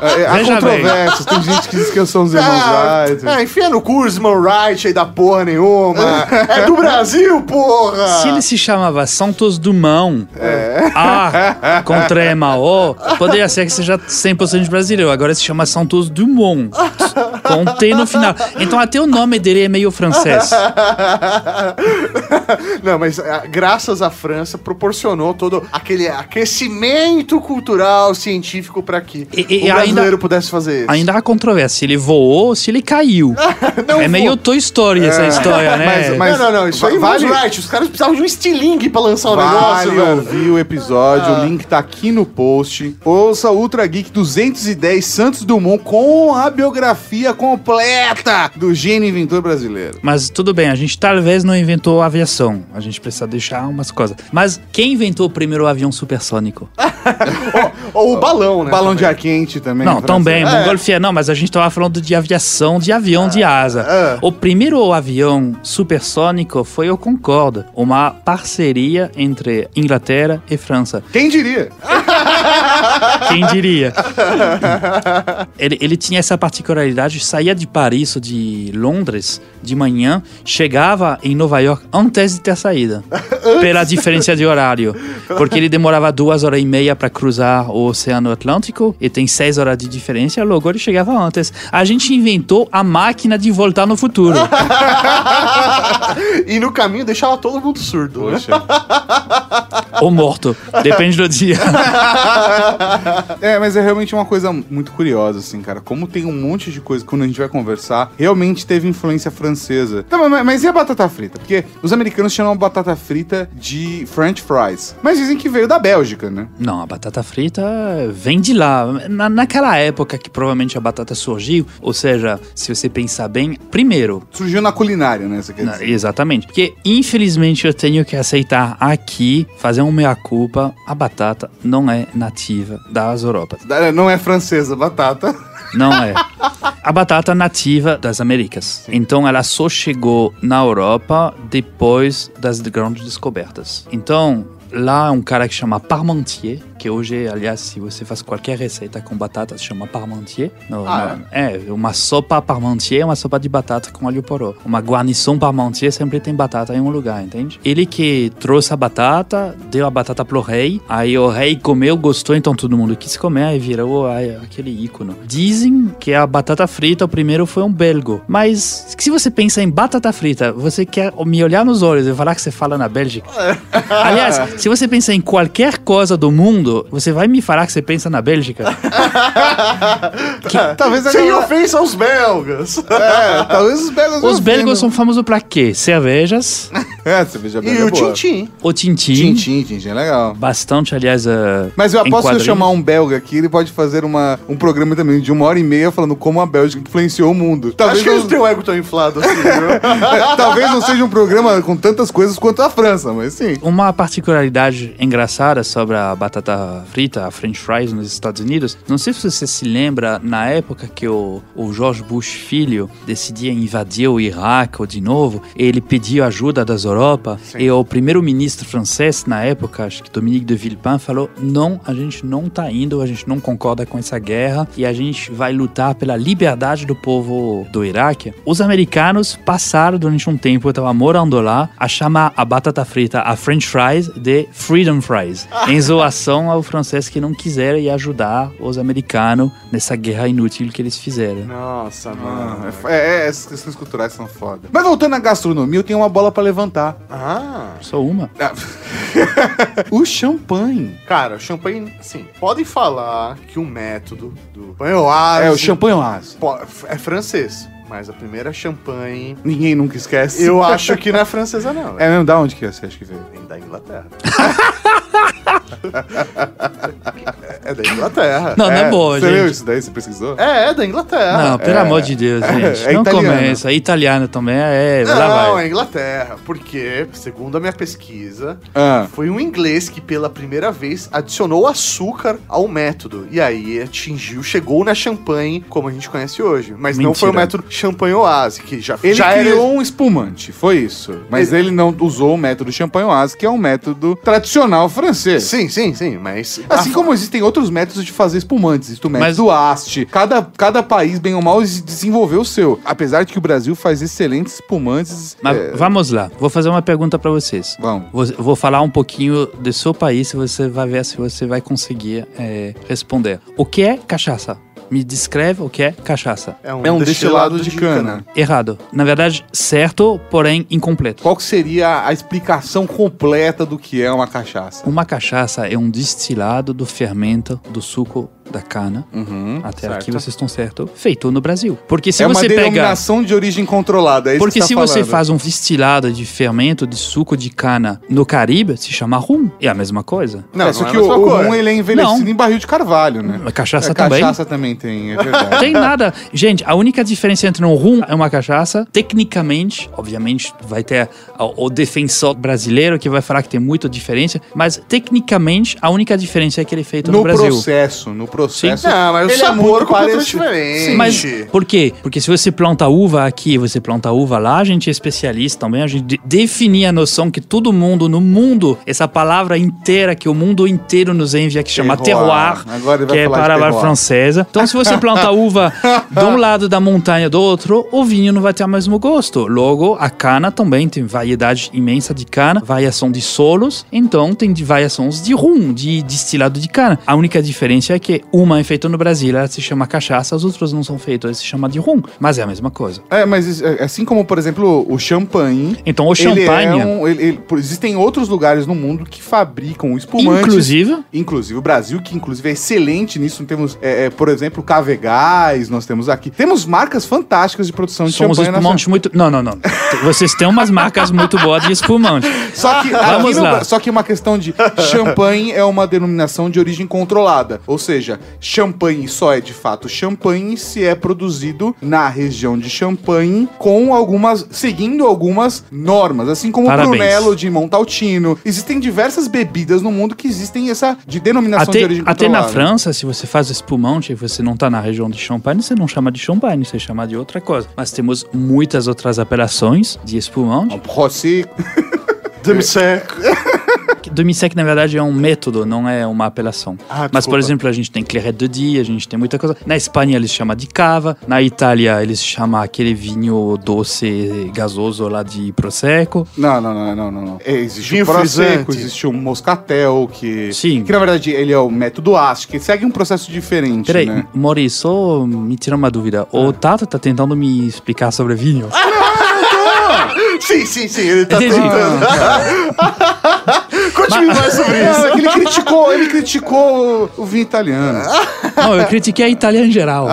É, há Veja bem. controvérsias. Tem gente que diz que são os irmãos Ah, Wright. ah, enfia no Kurzman Wright aí da porra nenhuma. é do Brasil, porra! se ele se chamava Santos Dumont, A com trema O, poderia ser que seja 100% brasileiro. Agora se chama Santos Dumont, com T no final. Então até o nome dele é meio francês. Não, mas ah, graças à França proporcionou todo aquele aquecimento cultural, científico pra que E- e- o e ainda- brasileiro pudesse fazer isso. Ainda há controvérsia se ele voou ou se ele caiu. Não é meio voou. Toy Story essa história, né? mas- mas- não, não, não, isso aí vale- vale... right. Os caras precisavam de um estilingue pra lançar o Vale negócio, velho. ouvir o episódio, o link tá aqui no post. Ouça Ultra Geek 210 Santos Dumont com a biografia completa do gênio inventor brasileiro. Mas tudo bem, a gente talvez não inventou aviação. A gente precisa deixar umas coisas. Mas quem inventou o primeiro avião supersônico? Ou o balão, né? Balão de ar quente também. Não, francês. também, Montgolfier não, mas a gente tava falando de aviação, de avião de asa. é. O primeiro avião supersônico foi o Concorde, uma parceria entre Inglaterra e França. Quem diria? Quem diria? ele, ele tinha essa particularidade, saía de Paris ou de Londres de manhã, chegava em Nova York antes de ter saída, pela diferença de horário, porque ele demorava duas horas e meia para cruzar o Oceano Atlântico e tem seis horas de diferença, logo ele chegava antes. A gente inventou a máquina de voltar no futuro. e no caminho deixava todo mundo surdo. né? Poxa. ou morto, depende do dia. É, mas é realmente uma coisa muito curiosa, assim, cara. Como tem um monte de coisa que quando a gente vai conversar, realmente teve influência francesa. Tá, mas, mas e a batata frita? Porque os americanos chamam a batata frita de French fries. Mas dizem que veio da Bélgica, né? Não, a batata frita vem de lá. Na, naquela época que provavelmente a batata surgiu, ou seja, se você pensar bem, primeiro, Surgiu na culinária, né? Você quer na- dizer. exatamente, porque infelizmente eu tenho que aceitar aqui, fazer uma meia-culpa, a batata não é nativa das Europas. Não é francesa, batata. Não é. A batata nativa das Américas. Então ela só chegou na Europa depois das grandes descobertas. Então, lá é um cara que chama Parmentier, que hoje, aliás, se você faz qualquer receita com batata, se chama Parmentier. No- Ah, no- é? uma sopa Parmentier é uma sopa de batata com alho poró. Uma guarnição Parmentier sempre tem batata em um lugar, entende? Ele que trouxe a batata, deu a batata pro rei, aí o rei comeu, gostou, então todo mundo quis comer e virou ai, aquele ícone. Dizem que a batata frita, o primeiro foi um belgo. Mas se você pensa em batata frita, você quer me olhar nos olhos e falar que você fala na Bélgica? Aliás, se você pensa em qualquer coisa do mundo, você vai me falar que você pensa na Bélgica? Talvez a Sem galera- ofensa aos belgas. É, talvez os belgas. Os belgas são famosos pra quê? Cervejas, É, cerveja E belga. o é boa. Tintim. o tintim. Tintim, tintim, é legal. Bastante, aliás, uh, Mas eu aposto que eu chamar um belga aqui, ele pode fazer uma, um programa também de uma hora e meia falando como a Bélgica influenciou o mundo. Acho Talvez que eles não, têm um ego tão inflado assim, viu? talvez não seja um programa com tantas coisas quanto a França, mas sim. Uma particularidade engraçada sobre a batata frita, a French fries nos Estados Unidos, não sei se você se lembra na época que o, o George Bush filho decidia invadir o Iraque de novo, ele pediu ajuda das Europa. E o primeiro-ministro francês na época, acho que Dominique de Villepin, falou: não, a gente não tá indo, a gente não concorda com essa guerra e a gente vai lutar pela liberdade do povo do Iraque. Os americanos passaram durante um tempo, eu tava morando lá, a chamar a batata frita, a French fries, de Freedom Fries, em zoação ao francês que não quiseram ir ajudar os americanos nessa guerra inútil que eles fizeram. Nossa, Ah, mano. é f- é, é, essas questões culturais são foda. Mas voltando à gastronomia, eu tenho uma bola pra levantar. Ah. Só uma. Ah, o champanhe. Cara, o champanhe, assim, podem falar que o método do Panhoase É, o champanhe é francês, mas a primeira champanhe, Ninguém nunca esquece. eu acho que não é francesa não. É mesmo? Da onde que você acha que veio? Vem da Inglaterra. é da Inglaterra. Não, não é boa, Você leu gente. isso daí? Você pesquisou? É, é da Inglaterra. Não, pelo amor de Deus, gente. é não italiano. começa. É italiano também, é. lá Não, é Inglaterra. Porque, segundo a minha pesquisa, Ah. foi um inglês que pela primeira vez adicionou açúcar ao método. E aí atingiu, chegou na champanhe como a gente conhece hoje. Mas não foi o Mentira. método champanhe oase, que já, Ele já criou era... um espumante, foi isso. Mas ele... não usou o método champanhe oase, que é um método tradicional francês. Sim, sim, sim, mas... Assim como existem outros métodos de fazer espumantes, existe o método Mas- do Ast. Cada, cada país, bem ou mal, desenvolveu o seu. Apesar de que o Brasil faz excelentes espumantes. Mas é, vamos lá, vou fazer uma pergunta pra vocês. Vamos. Vou, vou falar um pouquinho do seu país e você vai ver se você vai conseguir é, responder. O que é cachaça? Me descreve o que é cachaça. É um, É um destilado de cana. Errado. Na verdade, certo, porém incompleto. Qual que seria a explicação completa do que é uma cachaça? Uma cachaça é um destilado do fermento do suco da cana. Uhum, Até certo. aqui vocês estão certo. Feito no Brasil. Porque se é uma você pega denominação de origem controlada, é isso Porque que se tá você faz um destilado de fermento de suco de cana no Caribe, se chama rum. É a mesma coisa. Não, é, só não é que a o, o rum ele é envelhecido Não. em barril de carvalho, né? A cachaça É, também. Cachaça também tem, é verdade. Tem nada. Gente, a única diferença entre um rum e uma cachaça, tecnicamente, obviamente, vai ter o, defensor brasileiro que vai falar que tem muita diferença, mas tecnicamente, a única diferença é que ele é feito no, no Brasil. processo, no processo. Não, mas o ele é sabor completamente parecido. diferente. Sim, Mas por quê? Porque se você planta uva aqui e você planta uva lá, a gente é especialista também, a gente de- definir a noção que todo mundo no mundo, essa palavra inteira que o mundo inteiro nos envia, que chama Terroir. terroir, que é palavra francesa. Então se você planta uva de um lado da montanha do outro, o vinho não vai ter o mesmo gosto. Logo, a cana também tem variedade imensa de cana, variação de solos, então tem de variações de rum, de destilado de cana. A única diferença é que uma é feita no Brasil, ela se chama cachaça, as outras não são feitas, ela se chama de rum, mas é a mesma coisa. É, mas é, assim como, por exemplo, o champanhe. Então o ele champanhe, é um- ele- ele- existem outros lugares no mundo que fabricam espumantes. inclusive, Inclusive o Brasil, que inclusive é excelente nisso. Temos, é, é, por exemplo, Cavegás, nós temos aqui. Temos marcas fantásticas de produção de são os champanhe. espumantes muito... Não, não, não. Vocês têm umas marcas muito boas de espumante. Só que, Vamos no lá. Bra- só que uma questão de champanhe é uma denominação de origem controlada. Ou seja, champanhe só é de fato champanhe se é produzido na região de Champagne com algumas. seguindo algumas normas. Assim como Parabéns. o Brunello de Montaltino. Existem diversas bebidas no mundo que existem essa de denominação de Até, origem até na França, se você faz espumante e você não tá na região de Champagne, você não chama de Champagne, você chama de outra coisa. Mas temos muitas outras apelações de espumante. Um Rosé. Demi-sec. Demi-sec, na verdade, é um método, não é uma apelação. Ah, Mas, por exemplo, a gente tem Claret de Dia, a gente tem muita coisa. Na Espanha, eles chamam de cava. Na Itália, eles chamam aquele vinho doce, gasoso lá de Prosecco. Não, não, não, não, não. não. É, existe Vinho o Prosecco, frisante. existe o Moscatel, que... Sim. Que, na verdade, ele é o método AST, que segue um processo diferente, Peraí, né? Mori, só me tira uma dúvida. O Tato tá tentando me explicar sobre vinho. Sim, sim, sim, ele tá Entendi. tentando. Conte-me mais sobre Não, isso. é que ele criticou, ele criticou o, o vinho italiano. Não, eu critiquei a Itália em geral.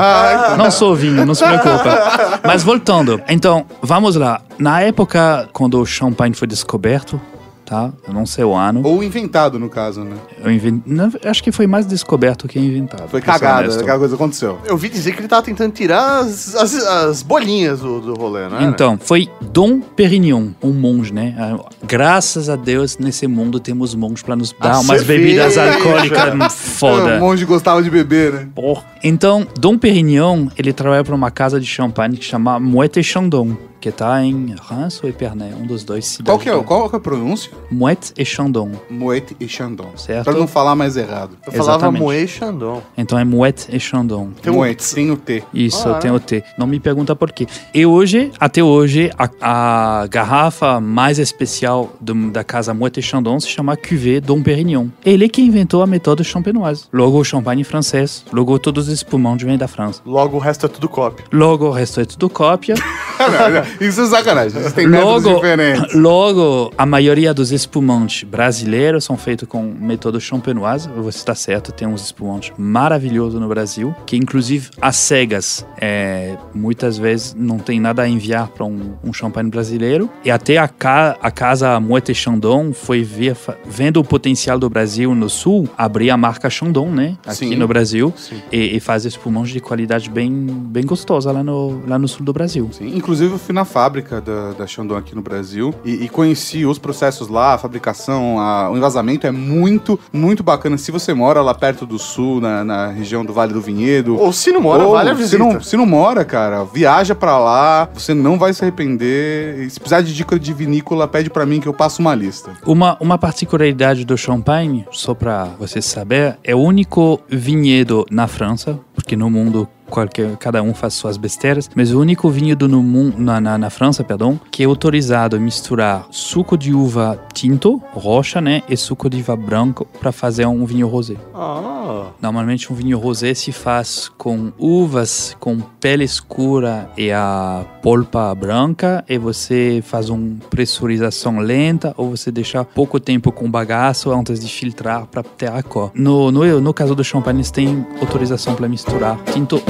Não sou vinho, não se preocupa. Mas voltando, então, vamos lá. Na época, quando o champanhe foi descoberto, tá? Eu não sei o ano. Ou inventado, no caso, né? Eu inven- não, acho que foi mais descoberto que inventado. Foi cagada, aquela coisa aconteceu. Eu ouvi dizer que ele tava tentando tirar as, as, as bolinhas do, do rolê, né? Então, foi Dom Perignon, um monge, né? Ah, Graças a Deus, nesse mundo temos monges pra nos dar A umas cerveja. bebidas alcoólicas foda. Um monte gostava de beber, né? Porra. Então, Dom Perignon, ele trabalha para uma casa de champanhe que chama Moët et Chandon, que tá em Reims ou Epernay, um dos dois cidades. Qual que é, qual que é a pronúncia? Moët et Chandon, Moët e Chandon. certo? Pra não falar mais errado. Eu falava Exatamente. Moe Chandon. Então é Moët et Chandon. Tem um- Moët, tem o T. Isso, Ah, eu tenho o T. Não me pergunta por quê. E hoje, até hoje, a, a garrafa mais especial do- da casa Moët et Chandon se chama Cuvée Dom Perignon. Ele que inventou a méthode champenoise. Logo o champanhe francês, logo todos os espumantes vêm da França. Logo o resto é tudo cópia. Logo o resto é tudo cópia. Isso é sacanagem. Têm métodos Logo, diferentes. logo, a maioria dos espumantes brasileiros são feitos com método champenoise. Você está certo, tem uns espumantes maravilhosos no Brasil, que inclusive as cegas, é, muitas vezes não tem nada a enviar para um, um champanhe brasileiro. E até a, ca, a casa Moët Chandon foi ver, vendo o potencial do Brasil no sul, abrir a marca Chandon, né? Aqui Sim. no Brasil. E, e fazer espumantes de qualidade bem, bem gostosa lá no, lá no sul do Brasil. Sim, inclusive eu fui na fábrica da, da Chandon aqui no Brasil e, e conheci os processos lá, a fabricação, a- o envasamento é muito, muito bacana. Se você mora lá perto do sul, na, na região do Vale do Vinhedo. Ou se não mora, ou vale a se visita. não, se não mora, cara, viaja pra lá, você não vai se arrepender. E se precisar de dica de vinícola, pede pra mim que eu passo uma lista. Uma, uma particularidade do champanhe, só para você saber, é o único vinhedo na França, porque no mundo qualquer, cada um faz suas besteiras, mas o único vinhedo no mundo, na, na, na França, perdão, que é autorizado a misturar suco de uva tinto, roxa, né, e suco de uva branco para fazer um vinho rosé. Ah, Normalmente um vinho rosé se faz com uvas com pele escura e a polpa branca e você faz uma pressurização lenta ou você deixa pouco tempo com bagaço antes de filtrar para ter a cor. No, no, no caso do champanhe tem autorização para misturar tinto.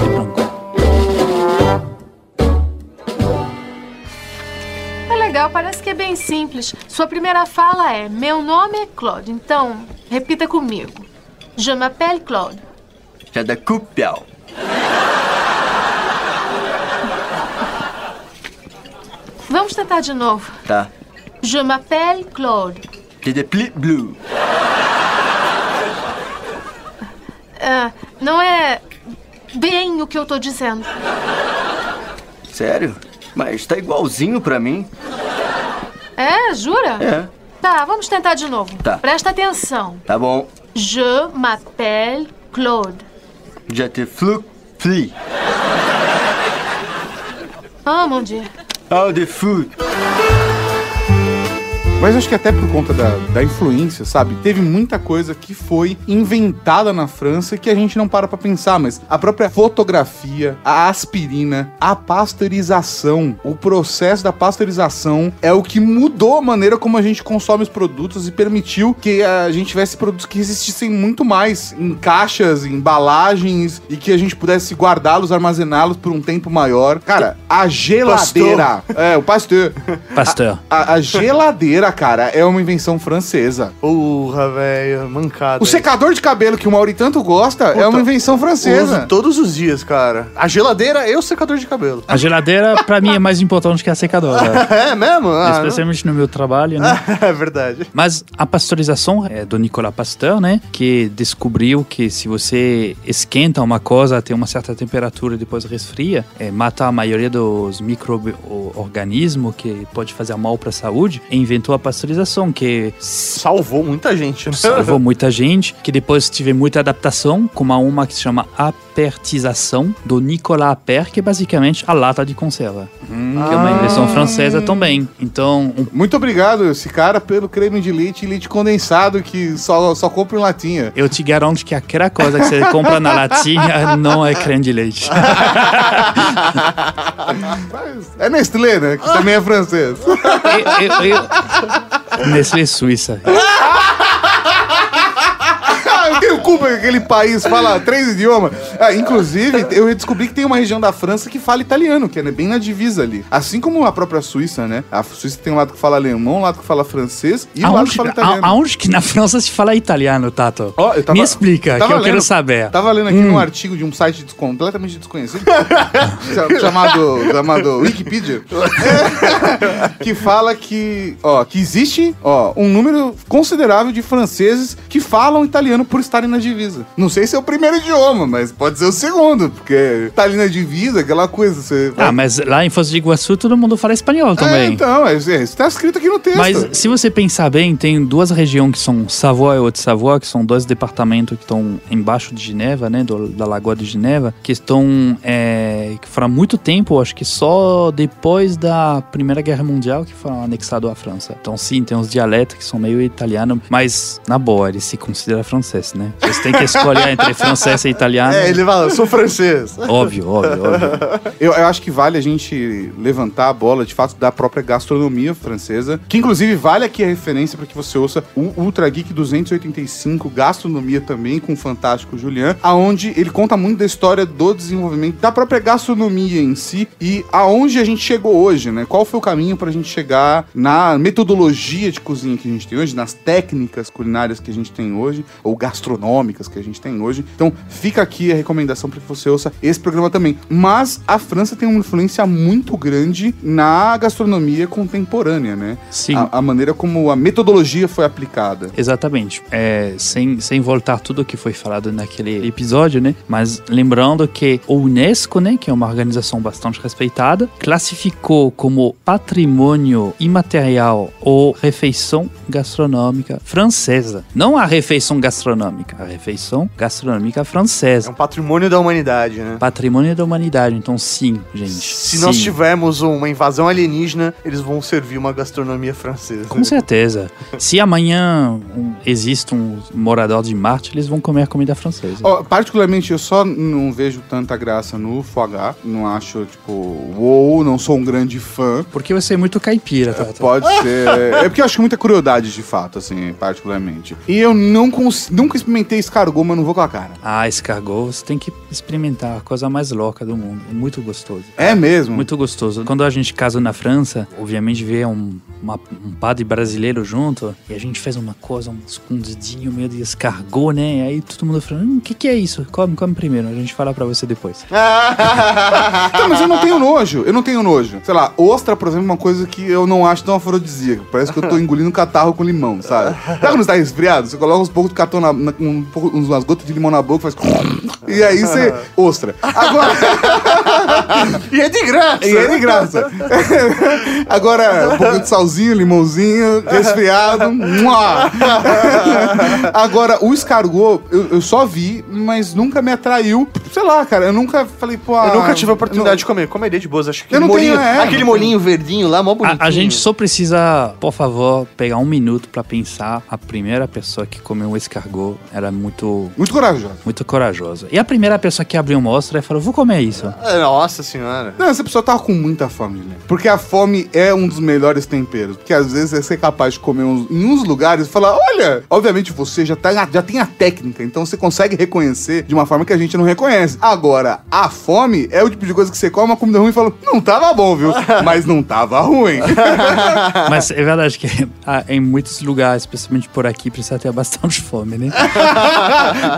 É legal, parece que é bem simples. Sua primeira fala é: Meu nome é Claude. Então, repita comigo. Je m'appelle Claude. Já da Cupial. Vamos tentar de novo. Tá. Je m'appelle Claude. Que de pli blue. Ah, não é bem o que eu tô dizendo. Sério? Mas tá igualzinho pra mim. É, jura? É. Tá, vamos tentar de novo. Tá. Presta atenção. Tá bom. Je m'appelle Claude. Já te flu pli. Ah, mon Dieu. Ah, de food. Mas acho que até por conta da, da influência, sabe? Teve muita coisa que foi inventada na França que a gente não para pra pensar, mas a própria fotografia, a aspirina, a pasteurização, o processo da pasteurização é o que mudou a maneira como a gente consome os produtos e permitiu que a gente tivesse produtos que existissem muito mais em caixas, em embalagens e que a gente pudesse guardá-los, armazená-los por um tempo maior. Cara, a geladeira. É, o pasteur. Pasteur. A, a geladeira, cara, é uma invenção francesa. porra, velho, mancada. O secador de cabelo que o Mauri tanto gosta é Puta, uma invenção francesa. Uso todos os dias, cara. A geladeira e o secador de cabelo. A geladeira, para mim, é mais importante que a secadora. É mesmo? Ah, Especialmente no meu trabalho, né? não. É verdade. Mas a pasteurização é do Nicolas Pasteur, né? Que descobriu que se você esquenta uma coisa até uma certa temperatura e depois resfria, é, mata a maioria dos micro-organismos que pode fazer mal para a saúde. E inventou a pasteurização, que Salvou muita gente, né? salvou muita gente, que depois tive muita adaptação, como a uma que se chama apertização, do Nicolas Appert, que é basicamente a lata de conserva. Que é uma invenção francesa também. Então, um Muito obrigado, esse cara, pelo creme de leite e leite condensado que só, só compra em latinha. Eu te garanto que aquela coisa que você compra na latinha não é creme de leite. É Nestlé, né? Que também é francês. eu, eu, eu... Nestlé Suíça. Que aquele país fala três idiomas. Ah, inclusive, eu descobri que tem uma região da França que fala italiano, que é bem na divisa ali. Assim como a própria Suíça, né? A Suíça tem um lado que fala alemão, um lado que fala francês e um lado Aonde, que fala italiano. aonde que na França se fala italiano, Tato? Eu tava- Me explica, que eu quero saber. Tava lendo aqui num artigo de um site des- completamente desconhecido, cha- chamado, chamado Wikipedia, que fala que, ó, que existe, ó, um número considerável de franceses que falam italiano por estarem na divisa. Não sei se é o primeiro idioma, mas pode ser o segundo, porque tá ali na divisa, aquela coisa, você... Ah, mas lá em Foz do Iguaçu todo mundo fala espanhol É, também. então, é, é, isso tá escrito aqui no texto. Mas se você pensar bem, tem duas regiões que são Savoie e Haute-Savoie, que são dois departamentos que estão embaixo de Geneva, né, do- da Lagoa de Geneva, que estão, é, que foram há muito tempo, acho que só depois da Primeira Guerra Mundial que foram anexados à França. Então sim, tem uns dialetos que são meio italiano, mas na boa, ele se considera francês, né? Você tem que escolher entre francês e italiano. É, ele fala, eu sou francês. Óbvio, óbvio, óbvio. Eu, eu acho que vale a gente levantar a bola, de fato, da própria gastronomia francesa, que inclusive vale aqui a referência para que você ouça o Ultra Geek 285, Gastronomia também, com o fantástico Julian, aonde ele conta muito da história do desenvolvimento da própria gastronomia em si e aonde a gente chegou hoje, né? Qual foi o caminho para a gente chegar na metodologia de cozinha que a gente tem hoje, nas técnicas culinárias que a gente tem hoje, ou gastronômicas que a gente tem hoje. Então, fica aqui a recomendação para que você ouça esse programa também. Mas a França tem uma influência muito grande na gastronomia contemporânea, né? Sim. A, a maneira como a metodologia foi aplicada. Exatamente. É, sem, sem voltar tudo o que foi falado naquele episódio, né? Mas lembrando que o Unesco, né, que é uma organização bastante respeitada, classificou como patrimônio imaterial ou refeição gastronômica francesa. Não a refeição gastronômica, a refeição gastronômica É francesa. um patrimônio da humanidade, né? Patrimônio da humanidade. Então, sim, gente. Se sim. nós tivermos uma invasão alienígena, eles vão servir uma gastronomia francesa. Com certeza. Se amanhã um, existe um morador de Marte, eles vão comer comida francesa. Ó, particularmente, eu só não vejo tanta graça no foie gras. Não acho, tipo, uou, não sou um grande fã. Porque você é muito caipira, tá? Pode ser. É porque eu acho muita crueldade, de fato, assim, particularmente. E eu não cons- nunca experimentei escargot, mas não vou com a cara. Ah, escargot, você tem que experimentar a coisa mais louca do mundo. É muito gostoso. É mesmo? Muito gostoso. Quando a gente casou na França, obviamente veio um, uma- um padre brasileiro junto e a gente fez uma coisa, um escondidinho meio de escargot, né? E aí todo mundo falando, "Hum, o que, que é isso? Come, come primeiro, a gente fala pra você depois. Tá, mas eu não tenho nojo. Eu não tenho nojo. Sei lá, ostra, por exemplo, é uma coisa que eu não acho tão afrodisíaca. Parece que eu tô engolindo catarro com limão, sabe? Sabe quando você tá resfriado? Você coloca uns poucos de catão na, na, um pouco, umas gotas de limão na boca, faz. E aí você. Ostra. Agora. E é de graça! E é de graça. Agora, um pouquinho de salzinho, limãozinho, resfriado. Mua! Agora, o escargot, eu, eu só vi, mas nunca me atraiu. Sei lá, cara, eu nunca falei, pô. Eu nunca tive a não- oportunidade de comer. Comeria de boas. Acho que Eu não molinho, tenho, é, aquele não molinho verdinho lá, mó bonitinho. A, a gente só precisa, por favor, pegar um minuto pra pensar. A primeira pessoa que comeu um escargot era muito, Muito corajoso. muito corajosa. E a primeira pessoa que abriu uma ostra e falou, vou comer isso. É, Nossa senhora. Não, essa pessoa tava com muita fome, né? Porque a fome é um dos melhores temperos. Porque às vezes você é capaz de comer uns- em uns lugares e falar: olha, obviamente você já, tá, já tem a técnica, então você consegue reconhecer de uma forma que a gente não reconhece. Agora, a fome é o tipo de coisa que você come uma comida ruim e fala: não tava bom, viu? Mas não tava ruim. Mas é verdade que ah, em muitos lugares, especialmente por aqui, precisa ter bastante fome, né?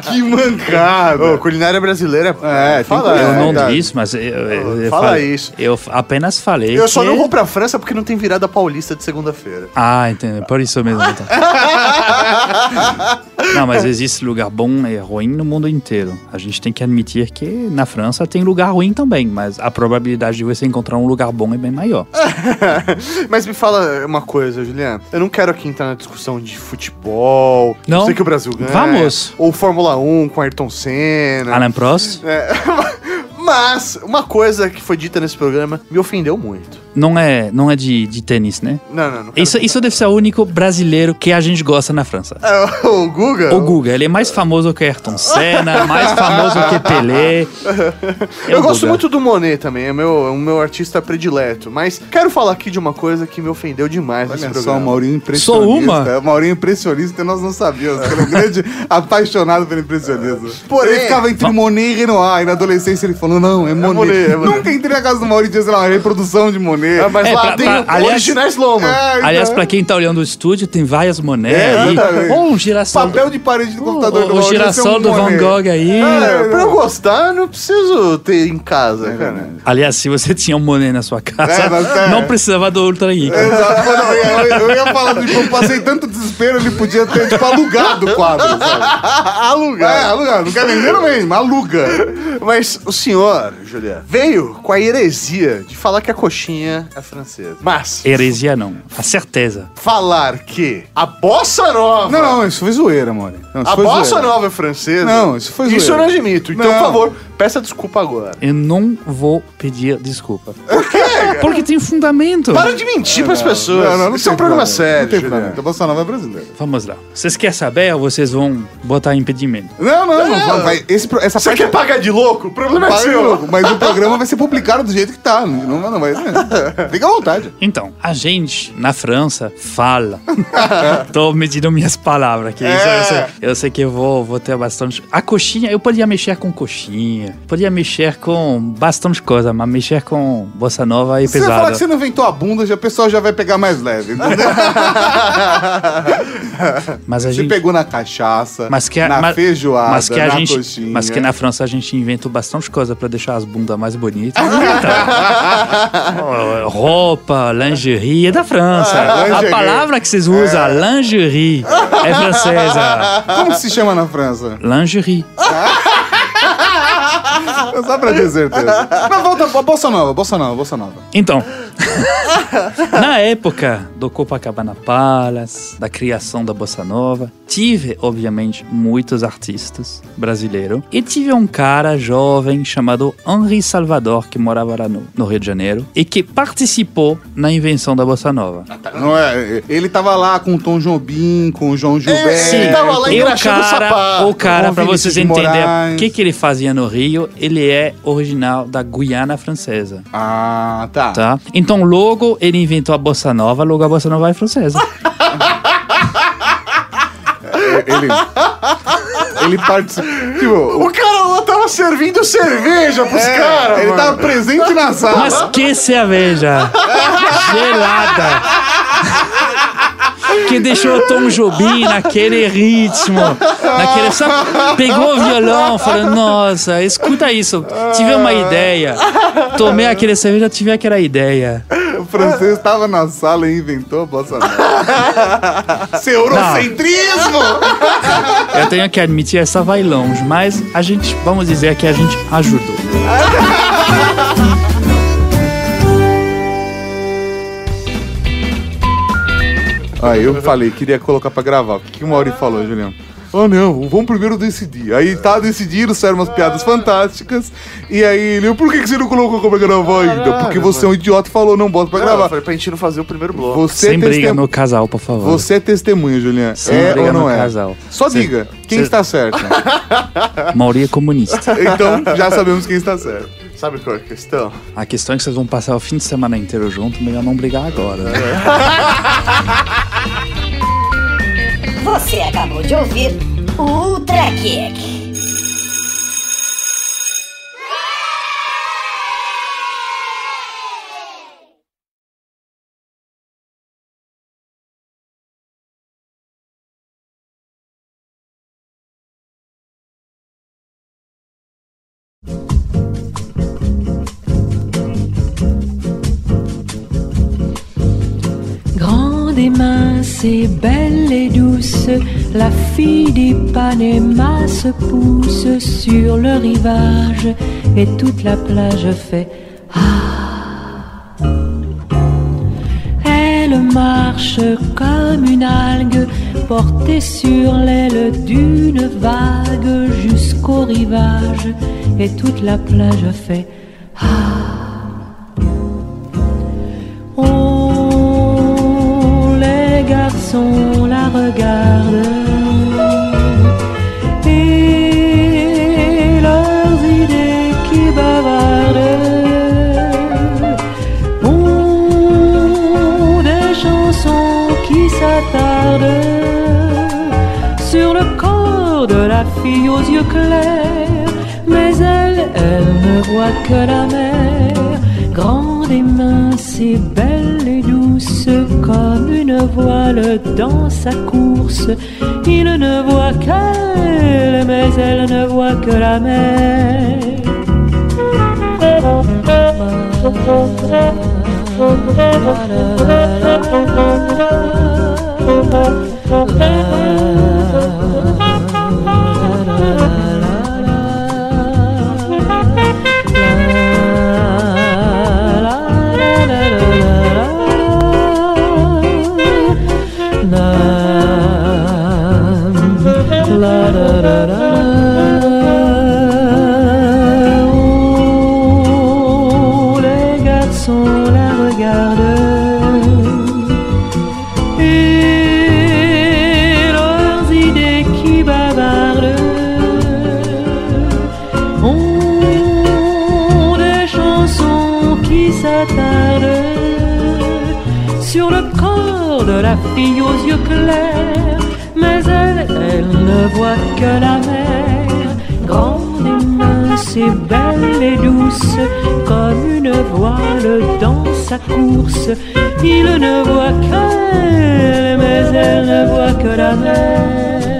que mancada. Ô, culinária brasileira. É, tem fala. coisa- Eu É não verdade. disse, mas eu, eu, eu Fala falei- isso. Eu apenas falei. Eu só que- não vou pra França porque não tem virada paulista de segunda-feira. Ah, entendeu. Por isso mesmo. Então. não, mas existe lugar bom e ruim no mundo inteiro. A gente tem que admitir que na França tem lugar ruim também, mas a probabilidade de você encontrar um lugar bom é bem maior. Mas me fala uma coisa, Juliano. Eu não quero aqui entrar na discussão de futebol. Não. Sei que o Brasil ganha. Vamos. Ou Fórmula 1 com Ayrton Senna. Alain Prost? É, mas uma coisa que foi dita nesse programa me ofendeu muito. Não é, não é de, de tênis, né? Não, não, não. Isso, isso deve ser o único brasileiro que a gente gosta na França. É, o Guga? O Guga, ele é mais famoso que Ayrton Senna, mais famoso que Pelé. É Eu gosto Guga. muito do Monet também, é meu, é o meu artista predileto. Mas quero falar aqui de uma coisa que me ofendeu demais nesse Olha só, programa. o Maurinho impressionista. Só uma? O Maurinho impressionista e nós não sabíamos. que Ele é um grande apaixonado pelo impressionismo. Porém- ele ficava entre Monet e Renoir. E na adolescência ele falou, não, é Monet. Monet, é Monet. Nunca entrei na casa do Maurinho e sei lá, uma reprodução de Monet. Ah, mas É, lá pra- tem pra- aliás- originais Loma. É, Aliás, pra quem tá olhando o estúdio, tem várias Monet É, aí. Ou um girassol. Papel de parede do o, computador do o Maurinho. girassol é do Van. Gogh aí. É, pra eu gostar, eu não preciso ter em casa, cara. Aliás, se você tinha um Monet na sua casa, É, mas é. não precisava do Ultra Geek. Exato, eu, ia- eu ia falar, tipo, eu passei tanto desespero, ele podia ter, tipo, alugado o quadro, sabe? Alugar. É, alugado, não quer vender, mas aluga. Mas o senhor, Juliano, veio com a heresia de falar que a coxinha é francesa. Mas Heresia não. A certeza. falar que a bossa nova. Não, não, isso foi zoeira. Não, isso A foi bossa zoeira. nova é francesa? Não, isso foi Isso eu zoeira. não admito. Então, Não. por favor, peça desculpa agora. Eu não vou pedir desculpa. Por quê? Porque tem fundamento. Para de mentir pras pessoas. Não, não, não Isso é tem um programa fundamento, sério, Não tem fundamento. A Bossa Nova é brasileira. Vamos lá. Vocês querem saber ou vocês vão botar impedimento? Não, não, não. Vai, esse, essa Você parte quer pagar de louco? O problema é seu. louco, mas o programa vai ser publicado do jeito que tá. Não, não, não vai. Fica à vontade. Então, a gente na França fala. Tô medindo minhas palavras aqui. Isso eu, sei, eu sei que eu vou, vou ter bastante. A coxinha, eu podia mexer com coxinha, podia mexer com bastante coisa, mas mexer com bossa nova é Se você falar pesado. que você não inventou a bunda, já, o pessoal já vai pegar mais leve. Entendeu? Mas a Você gente. pega na cachaça, Mas que a, na mas- feijoada, mas que a na gente, coxinha. mas que na França a gente inventou bastante coisa pra deixar as bundas mais bonitas. Oh, Roupa, lingerie é da França. Ah, a palavra que vocês usam, lingerie, é francesa. Como se chama na França? Lingerie. Só pra ter certeza. Não, volta pra Bossa Nova, Bossa Nova, Bossa Nova. Então, na época do Copacabana Palace, da criação da Bossa Nova, tive, obviamente, muitos artistas brasileiros. E tive um cara jovem chamado Henri Salvador, que morava lá no, no Rio de Janeiro, e que participou na invenção da Bossa Nova. Não é, ele tava lá com o Tom Jobim, com o João Gilberto. sim, tava lá E o o cara, sapato, o cara Vinícius vocês de entenderem o que, que ele fazia no Rio, ele é original da Guiana Francesa. Ah, tá. Tá? Então, logo ele inventou a bossa nova, logo a bossa nova é francesa. Ele, ele participou. Tipo, O cara lá tava servindo cerveja pros é, caras, ele mano. tava presente na sala. Mas que cerveja gelada. Que deixou Tom Jobim naquele ritmo, naquele só pegou o violão, falou: "Nossa, escuta isso, tive uma ideia". Tomei aquele cerveja, tive aquela ideia. O francês tava na sala e inventou a bossa nova. Seu eurocentrismo! Eu tenho que admitir, essa vai longe, mas a gente, vamos dizer que a gente ajudou. Aí eu falei, queria colocar pra gravar. O que, que o Mauri falou, Juliano? Ah, não, vamos primeiro decidir. Aí tá decidido, saíram umas piadas fantásticas. E aí ele, por que, que você não colocou pra gravar ainda? Caralho, Porque você é um idiota e falou, não bota pra Não, eu gravar. falei pra gente não fazer o primeiro bloco. Você, é Sem briga testem- no casal, por favor. você é testemunha, Juliano. Sem é briga ou não no é? casal. Só diga, quem está certo? Mauri é comunista. então já sabemos quem está certo. Sabe qual é a questão? A questão é que vocês vão passar o fim de semana inteiro junto, melhor não brigar agora. né? Você acabou de ouvir o Ultra Kick. Et belle et douce, la fille d'Ipanema se pousse sur le rivage et toute la plage fait Ah. Elle marche comme une algue portée sur l'aile d'une vague jusqu'au rivage et toute la plage fait Ah. La regardent et leurs idées qui bavardent. Des chansons qui s'attardent. Sur le corps de la fille aux yeux clairs, mais elle, elle ne voit que la mer, grande et mince et belle comme une voile dans sa course. Il ne voit qu'elle, mais elle ne voit que la mer. Fille aux yeux clairs, mais elle, elle ne voit que la mer, grande et mince et belle et douce, comme une voile dans sa course. Il ne voit qu'elle, mais elle ne voit que la mer.